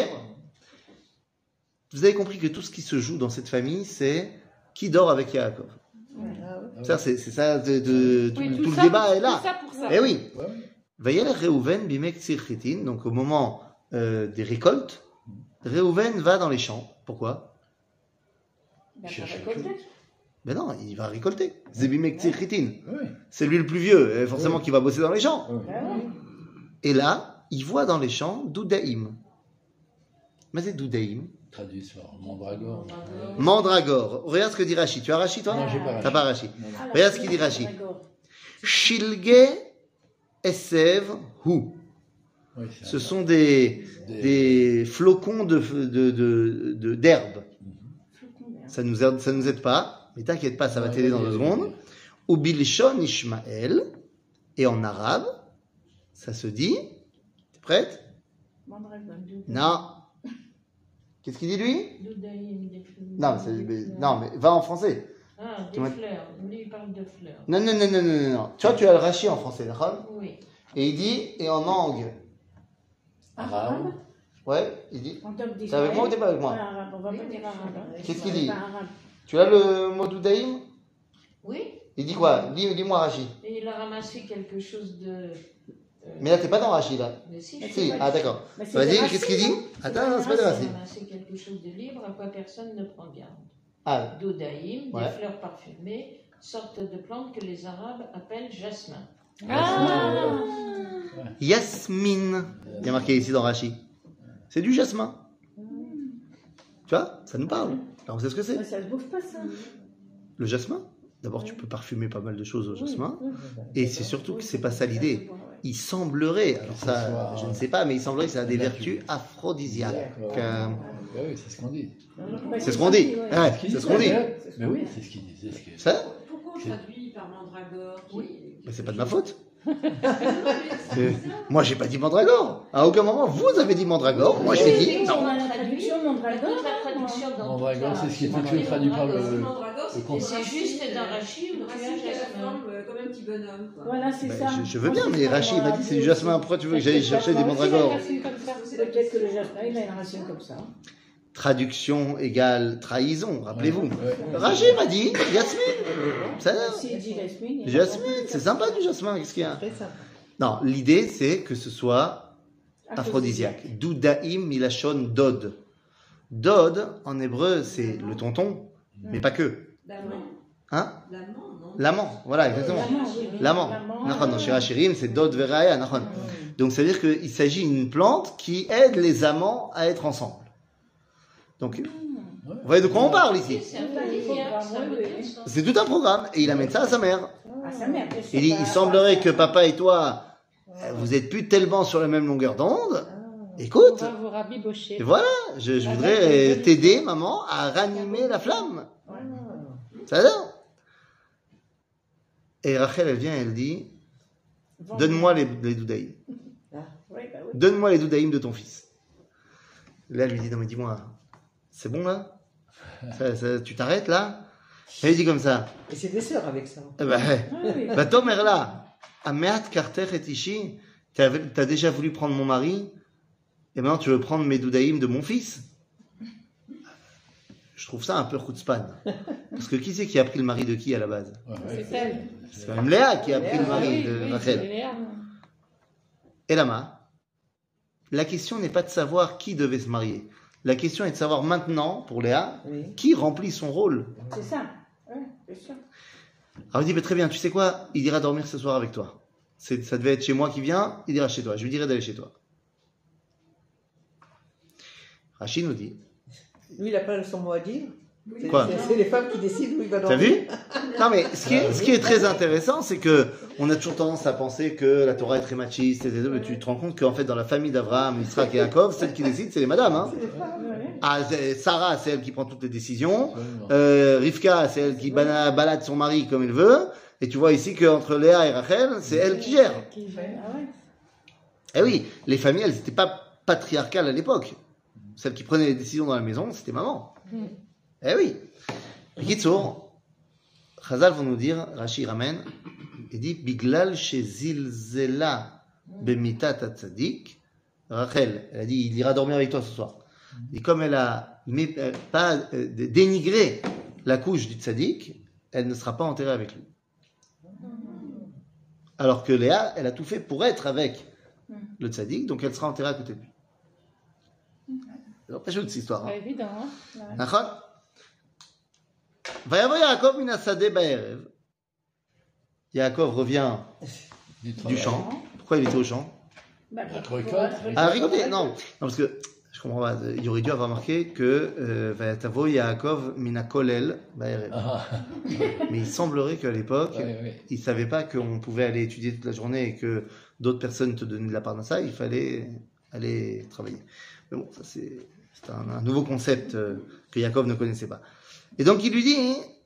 Vous avez compris que tout ce qui se joue dans cette famille, c'est qui dort avec Yaakov. Ah. Ça, c'est ça, de, de- tout, Oui, tout le ça débat pour- est là. Tout ça pour ça. Eh oui. Reuven bimek tzirchitin, donc au moment euh, des récoltes, Reuven va dans les champs. Pourquoi? Il Cherche. Ben non, il va récolter. Zebimek tzirchitin. Ouais. C'est lui le plus vieux, euh, forcément qui va bosser dans les champs. Ah. Et là, il voit dans les champs Doudaïm. Mais c'est Doudaïm. Traduit par Mandragore. Mandragore. Regarde ce que dit Rachi. Tu as Rachi toi Non, j'ai pas T'as pas non. Alors, Regarde ce qu'il dit. D'accord. Shilge Esev Hu. Oui, Ce sont des, des- des flocons de, de, de, de- d'herbe. Ça nous aide, ça nous aide pas, mais t'inquiète pas, ça va t'aider dans deux secondes. Ou Bilshon Ishmael, et en arabe, ça se dit. T'es prête? Non. Qu'est-ce qu'il dit lui? Non mais, non, mais va en français. Ah, des fleurs. Lui, il parle de fleurs. Non, non, non, non, non, non, non. Tu vois, tu as le rachi en français, d'accord Oui. Et il dit, et en langue. Arabe. Ouais, il dit. T'es avec moi ou t'es pas avec moi? Ouais, arabe, on va pas dire arabe. hein. Qu'est-ce qu'il dit. Tu as le mot doudaïm? Oui. Il dit quoi? Dis- Dis-moi Rachi. Et il a ramassé quelque chose de. Mais là, t'es pas dans Rachi, là. Mais si, je c'est ah d'accord. C'est Vas-y, qu'est-ce qu'il dit. Attends, non, c'est pas a racines. ramassé quelque chose de libre à quoi personne ne prend garde. Ah, Doudaïm, Ouais. des fleurs parfumées, sorte de plante que les Arabes appellent jasmin. Ah Yasmine. Il y a marqué ici dans Rachi. C'est du jasmin. Tu vois, ça nous parle. Alors, on sait ce que c'est. Mais ça se bouffe pas, ça. Le jasmin D'abord, tu peux parfumer pas mal de choses au jasmin. Et c'est surtout que c'est pas ça l'idée. Il semblerait, alors ça, je ne sais pas, mais il semblerait que ça a des vertus aphrodisiaques. Euh, Ah oui, c'est ce qu'on dit. C'est ce qu'on dit. Ouais, c'est ce qu'on dit. Mais oui, c'est ce qu'il disait. ce que- Ça Pourquoi on traduit par mandragore Mais c'est pas de ma faute. *laughs* Euh, Moi, j'ai pas dit mandragore. À aucun moment, vous avez dit mandragore. Moi, je l'ai dit. Non. La traduction mandragore. Toute la traduction dans Mandragore, toute c'est ce qui est traduit par le. C'est juste d'un rachis ou euh, comme un petit bonhomme. Voilà, c'est Ben, ça. je, veux bien, mais Rachid il m'a dit c'est du jasmin. Pourquoi tu veux que j'aille chercher des mandragores Peut-être que le jasmin, il a une racine comme ça. Traduction égale trahison, rappelez-vous. Ouais. Rachid m'a dit Yasmine. C'est sympa du jasmin, qu'est-ce qu'il y a. Non, l'idée c'est que ce soit aphrodisiaque. Doudaim milachon dod. Dod, en hébreu, c'est le tonton, mais pas que. L'amant. Hein L'amant, voilà, exactement. L'amant, c'est dod veraya, nachon. Donc ça veut dire qu'il s'agit d'une plante qui aide les amants à être ensemble. Donc, vous voyez de quoi on parle ici. C'est tout un programme, et il amène ça à sa mère. Sûr. Il dit, il semblerait que papa et toi, vous êtes plus tellement sur la même longueur d'onde. On Écoute, et voilà, je, je voudrais t'aider, maman, à ranimer la flamme. Ça va Et Rachel, elle vient, elle dit, donne-moi les, les bah. Donne-moi les doudaïm de ton fils. Là, elle lui dit, non mais dis-moi, c'est bon là? Ça- ça- Tu t'arrêtes là? Elle dit comme ça, Et c'est des sœurs avec ça. eh ben, Ah oui. *laughs* bah Tomer là, Ameat Carter et Ishi, t'as déjà voulu prendre mon mari, et maintenant tu veux prendre mes doudaïm de mon fils? Je trouve ça un peu chutzpan. Parce que qui c'est qui a pris le mari de qui à la base? C'est elle. C'est même Léa qui a pris le mari Oui, de oui, Rachel. Et Lama, la question n'est pas de savoir qui devait se marier. La question est de savoir maintenant, pour Léa, Oui. qui remplit son rôle. C'est ça. Oui, sûr. Alors il dit, bah, très bien, tu sais quoi? Il ira dormir ce soir avec toi. C'est- Ça devait être chez moi qui vient, il ira chez toi. Je lui dirai d'aller chez toi. Rachid nous dit, Lui, il n'a pas son mot à dire. C'est- Quoi c'est- C'est les femmes qui décident où il va t'as dormir. vu? Non mais ce qui, est, ce qui est très intéressant, c'est que on a toujours tendance à penser que la Torah est très machiste, et mais tu te rends compte qu'en fait dans la famille d'Abraham, Israël et Jacob, celle qui décide, c'est les madames. Hein ah, Sarah, c'est elle qui prend toutes les décisions. Euh, Rivka, c'est elle qui balade son mari comme elle veut. Et tu vois ici qu'entre Léa et Rachel, c'est elle qui gère. Ah. Eh oui, les familles, elles n'étaient pas patriarcales à l'époque. Celle qui prenait les décisions dans la maison, c'était maman. Mm. Eh oui. Kitsour, Chazal vont nous dire, Rashi ramène, il dit, Biglal zilzela bemitat tzadik. Rachel, elle a dit, il ira dormir avec toi ce soir. Et comme elle a mais, euh, pas euh, dénigré la couche du tzaddik, elle ne sera pas enterrée avec lui. Alors que Léa, elle a tout fait pour être avec le tzaddik, donc elle sera enterrée à côté de lui. C'est pas chaud cette histoire. Pas Hein? évident, hein Ouais. נכון? ויבוא יעקב מן השדה בערב. Yaakov revient Du champ. Pourquoi il était au champ? Bah, Ah, rigoler Non, non, parce que je comprends pas. Il aurait dû avoir marqué que euh, Vayatavo Yaakov mina kolel ba'erev. Ah, Mais il semblerait qu'à l'époque, ouais, ouais. il savait pas qu'on pouvait aller étudier toute la journée et que d'autres personnes te donnaient de la part de ça. Il fallait aller travailler. Mais bon, ça c'est un, un nouveau concept euh, que Yaakov ne connaissait pas. Et donc il lui dit,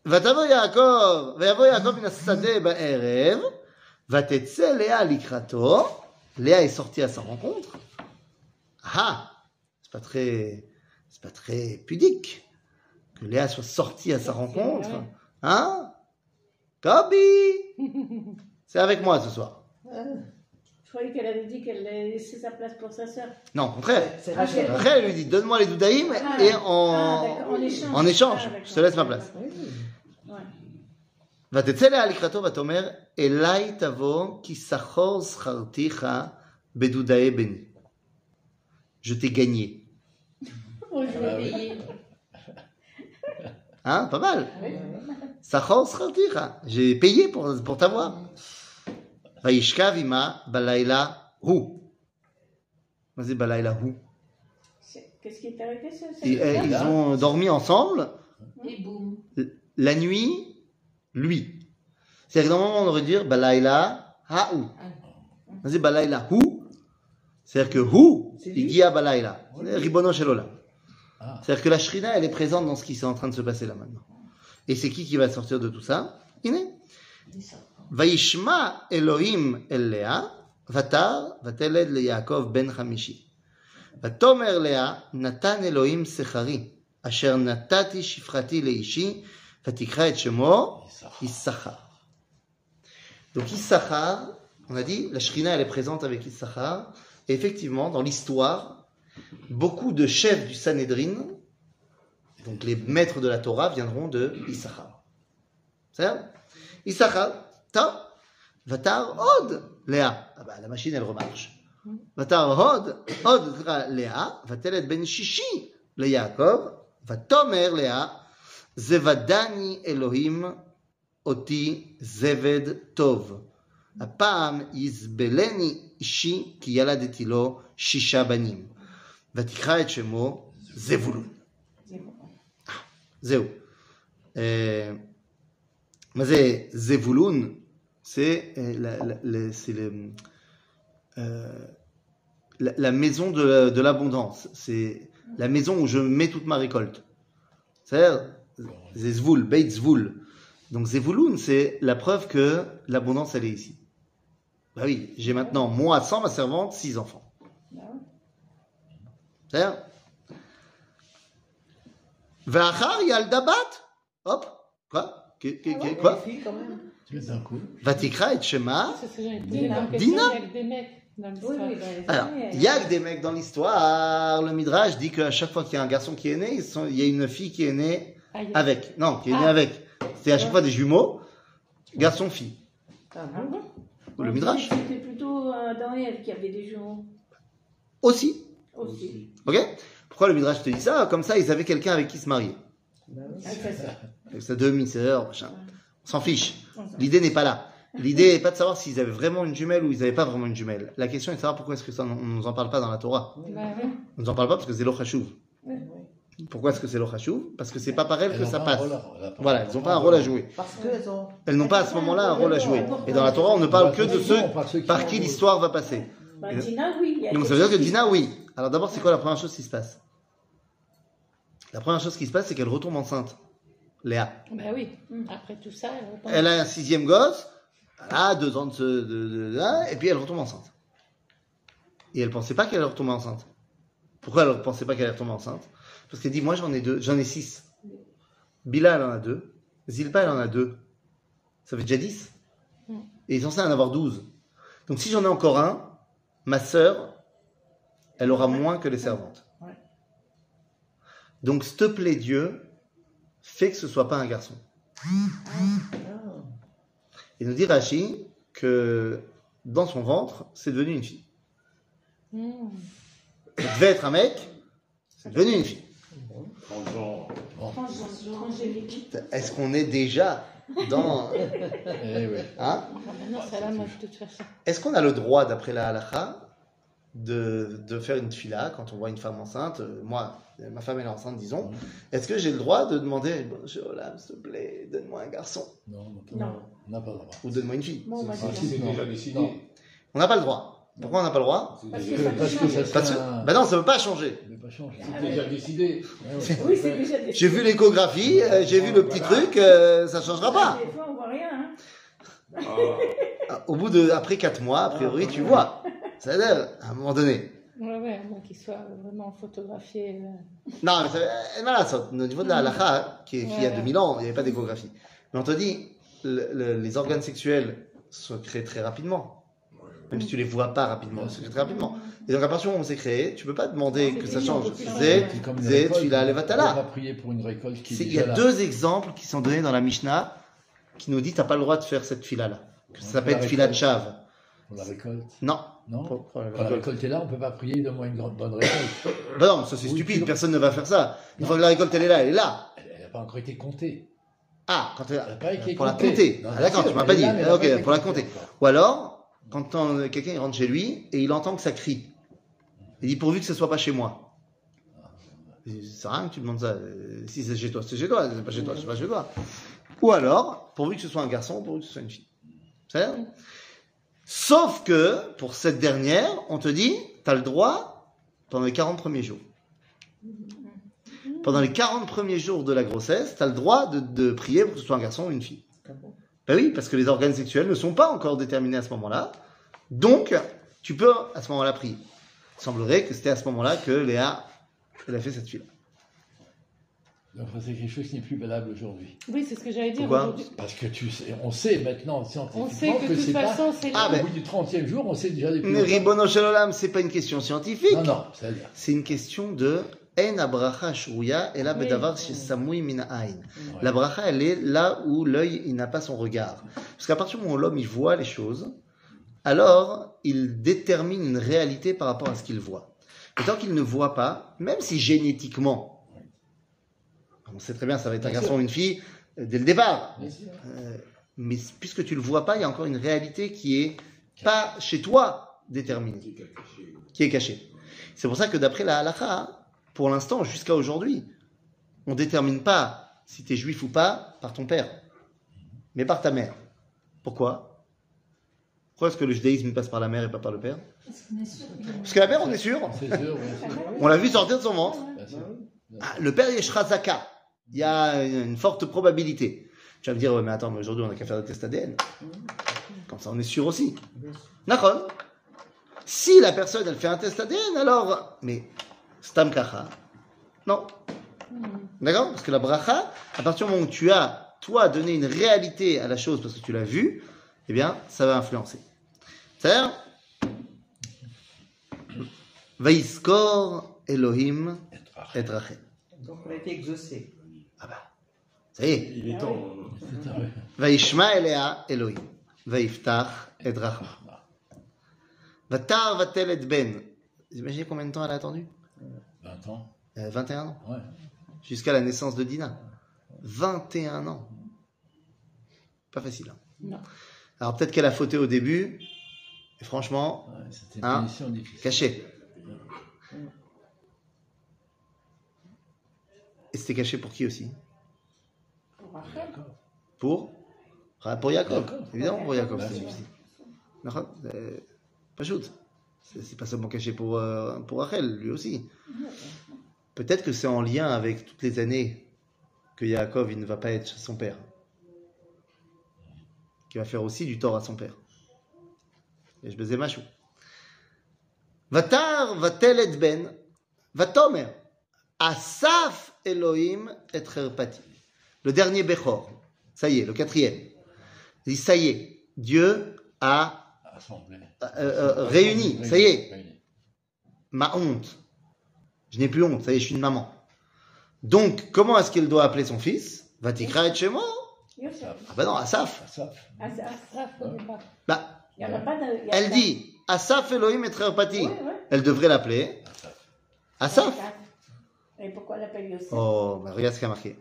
Vatavo Yaakov, Vayavo Yaakov min hasadeh ba'erev, Vatetse Léa likrato. Léa est sortie à sa rencontre. Ah, c'est pas très, c'est pas très pudique que Léa soit sortie à sa rencontre. Hein Kobi C'est avec moi ce soir. Je croyais qu'elle avait dit qu'elle laisser sa place pour sa sœur. Non, au contraire. Rachel. Après, elle lui dit Donne-moi les doudaïm Ah, et ah, en, d'accord, en échange. en échange, Ah, je te laisse ma place. Oui. Ouais. ותצא לה לקראתו ותאמר, אליי תבוא כי סחור זכרתיך בדודאי בני. Je t'ai gagné. *laughs* Oh, je Ah l'ai oui. payé. Hein, pas mal. Sachor zcharticha. J'ai payé pour, pour t'avoir. וישכב עמה בלילה הוא. מה זה בלילה הוא? C'est- Qu'est-ce qui est arrivé ça c'est- Ils, euh, ils ont dormi ensemble Et boum. la nuit, lui. C'est-à-dire que normalement, on aurait dire Balaïla haou. On dit Balaïla hu. C'est-à-dire que hu, il dit à Balaïla. Ribono shelola. Ah. C'est-à-dire que la Shrina, elle est présente dans ce qui est en train de se passer là maintenant. Et c'est qui qui va sortir de tout ça? Iné? Vaishma Elohim el Léa, Vatar, Vateled le Yaakov ben Hamishi. Vatomer Léa, Natan Elohim Sechari, Asher Natati Shifrati Leishi, donc Issachar, on a dit, la Shrina elle est présente avec Issachar, et effectivement, dans l'histoire, beaucoup de chefs du Sanhedrin, donc les maîtres de la Torah, viendront de Issachar. C'est ça Issachar, ta, vatar od, Léa. Ah bah, la machine elle remarche. vatar od, od Léa, vatelet ben shishi le Yaakov, vatomer Léa, zevadani Elohim אותי זבד טוב. הפעם יזבלני אישי כי ילדתי לו שישה בנים. ותקרא את שמו זבולון. זהו. אה, מה זה זבולון? C'est euh, la, la- la- c'est le, euh, la, la maison de, de l'abondance. C'est la maison où je mets toute ma récolte. C'est-à-dire, c'est Zvoul, Beit Zvoul. Donc Zevouloun, c'est la preuve que l'abondance, elle est ici. Bah oui, j'ai maintenant, moi, sans ma servante, six enfants. C'est-à-dire Vachar yalda bat Hop Quoi? Que- que- Quoi? D'un coup. Vatikra et Shema. Te Dina. dire. la question, Dina. il y a que des mecs dans Oui, l'histoire. oui, les Alors, il y a que des mecs dans l'histoire. Le Midrash dit qu'à chaque fois qu'il y a un garçon qui est né, il y a une fille qui est née Ah, avec. Non, qui est née Ah. avec. C'est à chaque fois des jumeaux, garçon-fille. Ah Ah bon Le Midrash. C'était plutôt euh, dans elle qui avait des jumeaux Aussi. aussi. Ok Pourquoi le Midrash te dit ça? Comme ça, ils avaient quelqu'un avec qui se marier. Bah. Ah. *laughs* Avec sa demi-sœur, machin. On s'en fiche. L'idée n'est pas là. L'idée n'est pas de savoir s'ils avaient vraiment une jumelle ou ils n'avaient pas vraiment une jumelle. La question est de savoir pourquoi est-ce que ça, on ne nous en parle pas dans la Torah. Bah. On nous en parle pas parce que c'est lo chashuv. Pourquoi est-ce que c'est chashuv Parce que c'est pas par elles que Elles ça passe. rôle à- elles ont pas- Voilà, elles n'ont pas un rôle à jouer. Parce qu'elles ont. Elles n'ont pas à ce moment-là un rôle à jouer. Et dans la Torah, on ne parle que de ceux par qui l'histoire va passer. Bah, Dina, oui. Donc ça veut dire que Dina, oui. Alors d'abord, c'est quoi la première chose qui se passe? La première chose qui se passe, c'est qu'elle retombe enceinte. Léa. Bah oui. Après tout ça, elle. Elle a un sixième gosse, elle a deux ans de, ce- de, de- de- et puis elle retombe enceinte. Et elle pensait pas qu'elle allait retomber enceinte. Pourquoi elle ne pensait pas qu'elle allait retomber enceinte? Parce qu'elle dit, moi j'en ai deux, j'en ai six. Bila elle en a deux, Zilpa elle en a deux. Ça fait déjà dix. Et il est censé en avoir douze. Donc si j'en ai encore un, ma sœur, elle aura moins que les servantes. Donc s'il te plaît Dieu, fais que ce soit pas un garçon. Ah. Il nous dit Rashi que dans son ventre, c'est devenu une fille. Ça devait être un mec, c'est devenu une fille. Est-ce qu'on est déjà dans. *laughs* Eh. Hein. Est-ce qu'on a le droit, d'après la halakha, de, de faire une fila quand on voit une femme enceinte euh, Moi, ma femme elle est enceinte, disons. Est-ce que j'ai le droit de demander Bonjour, l'âme, s'il te plaît, donne-moi un garçon? Non, non, Non. on n'a pas le droit. Ou donne-moi une fille Bon, bah, Ah, c'est si, C'est non. déjà décidé. Non. On n'a pas le droit. Pourquoi on n'a pas le droit Parce que- Parce que ça Parce que. un... Ben non, ça ne veut pas changer. Ça peut pas changer. c'est déjà décidé. Ouais, ouais. Oui, c'est déjà des J'ai vu l'échographie, euh, j'ai vu le petit truc, euh, ça changera pas. Des fois, on voit rien. Hein. Ah, Ah, Au bout de, après 4 mois, a priori, tu vois. Ça veut dire, à un moment donné. Ouais, ouais, à moins qu'il soit vraiment photographié. euh. Non, mais ça, euh, voilà, ça, au niveau de la halakha, qui, qui il y a Ouais. 2000 ans, il n'y avait pas d'échographie. Mais on te dit, le- le- les organes sexuels se créent très rapidement. Même si tu les vois pas rapidement, créent très rapidement. Et donc, à partir du moment où c'est créé, tu peux pas demander C'est que ça change. on C'est. C'est c'est, récolte, tu l'as On levatala. va prier pour une récolte qui est C'est- Il y a là. deux exemples qui sont donnés dans la Mishnah qui nous dit t'as pas le droit de faire cette fila-là. Que ça On s'appelle fila de récolte. chave. Pour la récolte. Non. Non Pour- pour la Quand la récolte. récolte est là, on peut pas prier de moi une grande bonne récolte. Bah non, ça c'est Oui, stupide, tu- personne ne va faire ça. Une fois que la récolte elle est là, elle est là. Elle n'a pas encore été comptée. Ah, quand elle- Elle n'a pas été pour la compter. Ah, d'accord, tu m'as pas dit. là, Ah, ok, pour la compter. Ou alors, quand quelqu'un rentre chez lui et il entend que ça crie. Il dit pourvu que ce soit pas chez moi. À rien que tu demandes ça. Euh, Si c'est chez toi, c'est chez toi. C'est pas chez toi, c'est pas chez toi. Ou alors, pourvu que ce soit un garçon, pourvu que ce soit une fille. C'est Sauf que, pour cette dernière, on te dit, tu as le droit pendant les 40 premiers jours. Pendant les 40 premiers jours de la grossesse, tu as le droit de prier pour que ce soit un garçon ou une fille. Ben oui, parce que les organes sexuels ne sont pas encore déterminés à ce moment-là. Donc, tu peux à ce moment-là prier. Il semblerait que c'était à ce moment-là que Léa, elle a fait cette fille. Donc c'est quelque chose qui n'est plus valable aujourd'hui. Oui, c'est ce que j'allais dire Pourquoi aujourd'hui. Parce que tu sais, on sait maintenant On scientifiquement sait que de toute c'est pas... façon, c'est Ah, là. ben- Au bout du 30e jour, on sait déjà depuis Mais. Ribono Shel Olam, c'est pas une question scientifique. Non, non, c'est-à-dire... C'est une question de La bracha, elle est là où l'œil, il n'a pas son regard. Parce qu'à partir du moment où l'homme, il voit les choses, alors il détermine une réalité par rapport à ce qu'il voit. Et tant qu'il ne voit pas, même si génétiquement, on sait très bien, ça va être un garçon ou une fille euh, dès le départ. Euh, mais puisque tu le vois pas, il y a encore une réalité qui est pas chez toi déterminée Qui est caché. qui est caché. C'est pour ça que d'après la halakha, pour l'instant, jusqu'à aujourd'hui, on ne détermine pas si tu es juif ou pas par ton père, mais par ta mère. Pourquoi? Pourquoi est-ce que le judaïsme passe par la mère et pas par le père? Parce que la mère, on est sûr, on l'a vu sortir de son ventre. Ah, le père, il est shrazaka. Il y a une forte probabilité. Tu vas me dire, ouais, mais attends, mais aujourd'hui, on n'a qu'à faire des tests ADN. Comme ça, on est sûr aussi. D'accord Si la personne, elle fait un test ADN, alors... Mais, Stam Kacha. Non. Hmm. D'accord? Parce que la bracha, à partir du moment où tu as, toi, donné une réalité à la chose parce que tu l'as vue, eh bien, ça va influencer. C'est-à-dire, Vaiskor Elohim et Rachel. Donc on a été exaucé. Ah bah, ça y est. Il est temps. Vaishma Elea Elohim. Vaiftach et Rachel. Ah bah. Vatar Vatel et Ben. Vous imaginez combien de temps elle a attendu? 20 ans. Euh, 21 ans. Ouais. Jusqu'à la naissance de Dina. 21 ans. Pas facile. hein. Non. Alors peut-être qu'elle a fauté au début. Et franchement, Ouais, C'était une Hein caché. Et c'était caché pour qui aussi? Pour Rachel. Pour? Ah, Pour Jacob. Évidemment pour Jacob, sûr. difficile. Euh, Pas. C'est pas seulement caché pour, euh, pour Rachel, lui aussi. Peut-être que c'est en lien avec toutes les années que Yaakov il ne va pas être son père. Qui va faire aussi du tort à son père. Et je baisais machou. Vatar vatel et ben, vatomer, asaf Elohim et cherpati. Le dernier Bechor. Ça y est, le quatrième. Il dit, ça y est, Dieu a Assemblée. euh, euh, réuni, ça y est, ma honte. Je n'ai plus honte, ça y est, je suis une maman. Donc, comment est-ce qu'il doit appeler son fils? Vatikra et Shemo Yosef. Ah ben non, Asaf. Ça, faut pas. Bah, Il n'y en a pas de. il y a elle pas- dit Asaf Elohim et Trerpati. Ouais, ouais. Elle devrait l'appeler Asaf. Et pourquoi elle l'appelle Yosef? Oh, bah regarde ce qu'il y a marqué.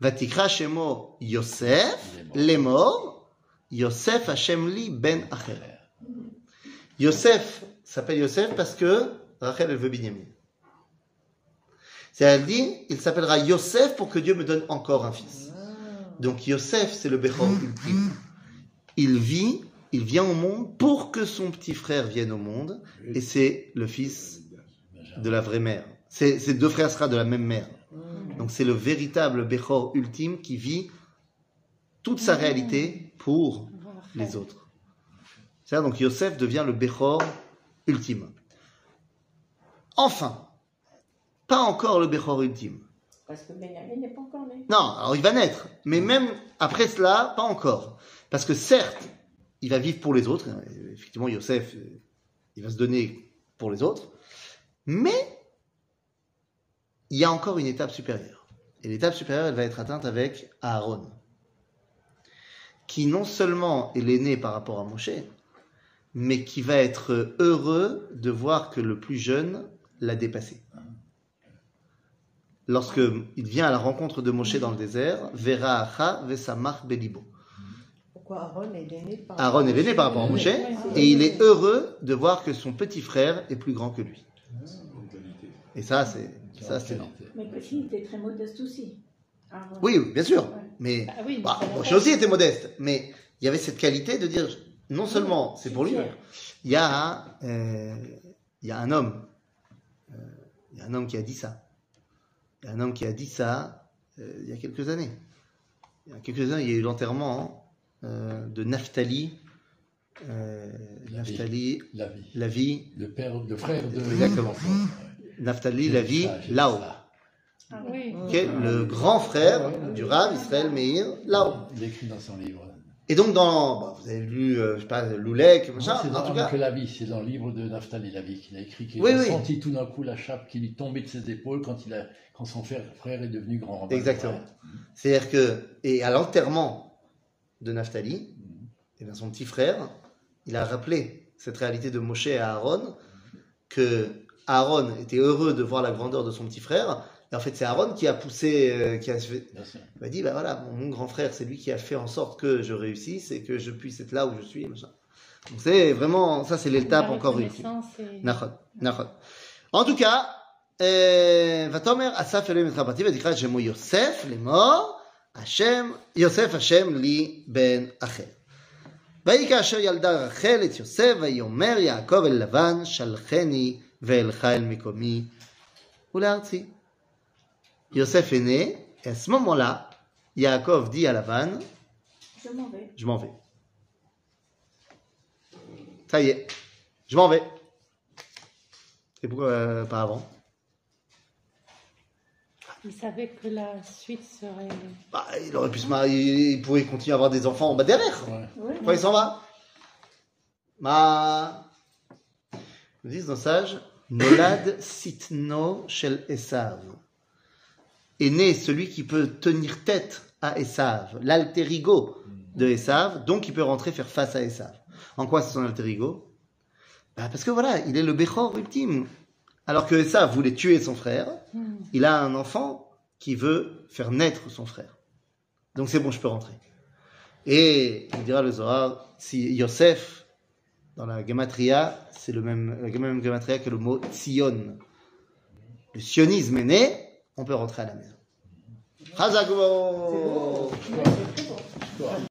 Vatikra Shemo Yosef, les morts, Yosef Hashem li ben Acher. Yosef s'appelle Yosef parce que Rachel, elle veut Binyamin. C'est elle dit, il s'appellera Yosef pour que Dieu me donne encore un fils. Donc Yosef, c'est le Bechor ultime. Il vit, il vient au monde pour que son petit frère vienne au monde, et c'est le fils de la vraie mère. C'est c'est deux frères sera de la même mère. Donc c'est le véritable Bechor ultime qui vit toute sa réalité pour les autres. Donc Yosef devient le Bechor ultime. Enfin, pas encore le Bechor ultime. Parce que Benjamin n'est pas encore né. Non, alors il va naître, mais même après cela, pas encore. Parce que certes, il va vivre pour les autres. Effectivement, Yosef, euh, il va se donner pour les autres. Mais il y a encore une étape supérieure. Et l'étape supérieure, elle va être atteinte avec Aaron. Qui non seulement est l'aîné par rapport à Moshe, mais qui va être heureux de voir que le plus jeune l'a dépassé. Lorsque il vient à la rencontre de Moshe dans le désert, Vera Acha Vesamach Belibo. Pourquoi Aaron est l'aîné par Aaron est l'aîné par rapport à Moshe, et il est heureux de voir que son petit frère est plus grand que lui. Et ça, c'est ça, c'est. Mais parce qu'il était très modeste aussi. Aaron. Oui, bien sûr. Mais Ah oui, bah, Moshe aussi était modeste. Mais il y avait cette qualité de dire, non seulement c'est pour lui, il y a, euh, il y a un homme, euh, il y a un homme qui a dit ça. Il y a un homme qui a dit ça euh, il y a quelques années. Il y a quelques années, il y a eu l'enterrement euh, de Naphtali. euh, La vie. La vie. la vie, Le père, le frère de. Exactement. Naphtali, la vie, là-haut. Ah oui. Ok, le grand frère du Rav Israël Meir, là-haut. Il écrit dans son livre. Et donc, dans, bon, vous avez lu, euh, je sais pas, Loulek, machin, c'est en dans tout cas. que la vie, c'est dans le livre de Naphtali la vie qu'il a écrit, qu'il Oui, a oui. senti tout d'un coup la chape qui lui tombait de ses épaules quand, il a, quand son frère, frère est devenu grand rabbin. Exactement. C'est-à-dire que, et à l'enterrement de Naphtali, eh bien, son petit frère, il a rappelé cette réalité de Moshe à Aaron, que Aaron était heureux de voir la grandeur de son petit frère, et en fait, c'est Aaron qui a poussé, euh, qui a fait, Bien sûr. Il m'a dit, bah voilà, mon, mon grand frère, c'est lui qui a fait en sorte que je réussisse et que je puisse être là où je suis. Machin. Donc c'est vraiment, ça c'est l'étape La encore ultime. reconnaissance et- Nachon, nachon. En tout cas, euh, ותאמר אסף אלוהים את רבתי ותקרא את שמו יוסף לאמור, השם, יוסף השם לי בן אחר. ויהי כאשר ילדה רחל את יוסף, ויאמר יעקב אל לבן, שלחני ואלך אל מקומי ולארצי. Yosef est né, et à ce moment-là, Yaakov dit à Lavan, Je m'en vais. je m'en vais. Ça y est, je m'en vais. Et pourquoi euh, pas avant? Il savait que la suite serait. bah, Il aurait pu se marier, il pouvait continuer à avoir des enfants en bas derrière. Ouais. Ouais, Pourquoi il s'en va? Ma... Nous disent dans Sage, Nolad sitno shel Esav. Est né celui qui peut tenir tête à Esav, l'alter ego de Esav, donc il peut rentrer faire face à Esav. En quoi c'est son alter ego? Bah, Parce que voilà, il est le Bechor ultime. Alors que Esav voulait tuer son frère, Hmm. il a un enfant qui veut faire naître son frère. Donc c'est bon, je peux rentrer. Et il dira le Zohar, si Yosef, dans la Gematria, c'est le même, la même Gematria que le mot Tzion. Le sionisme est né, on peut rentrer à la maison.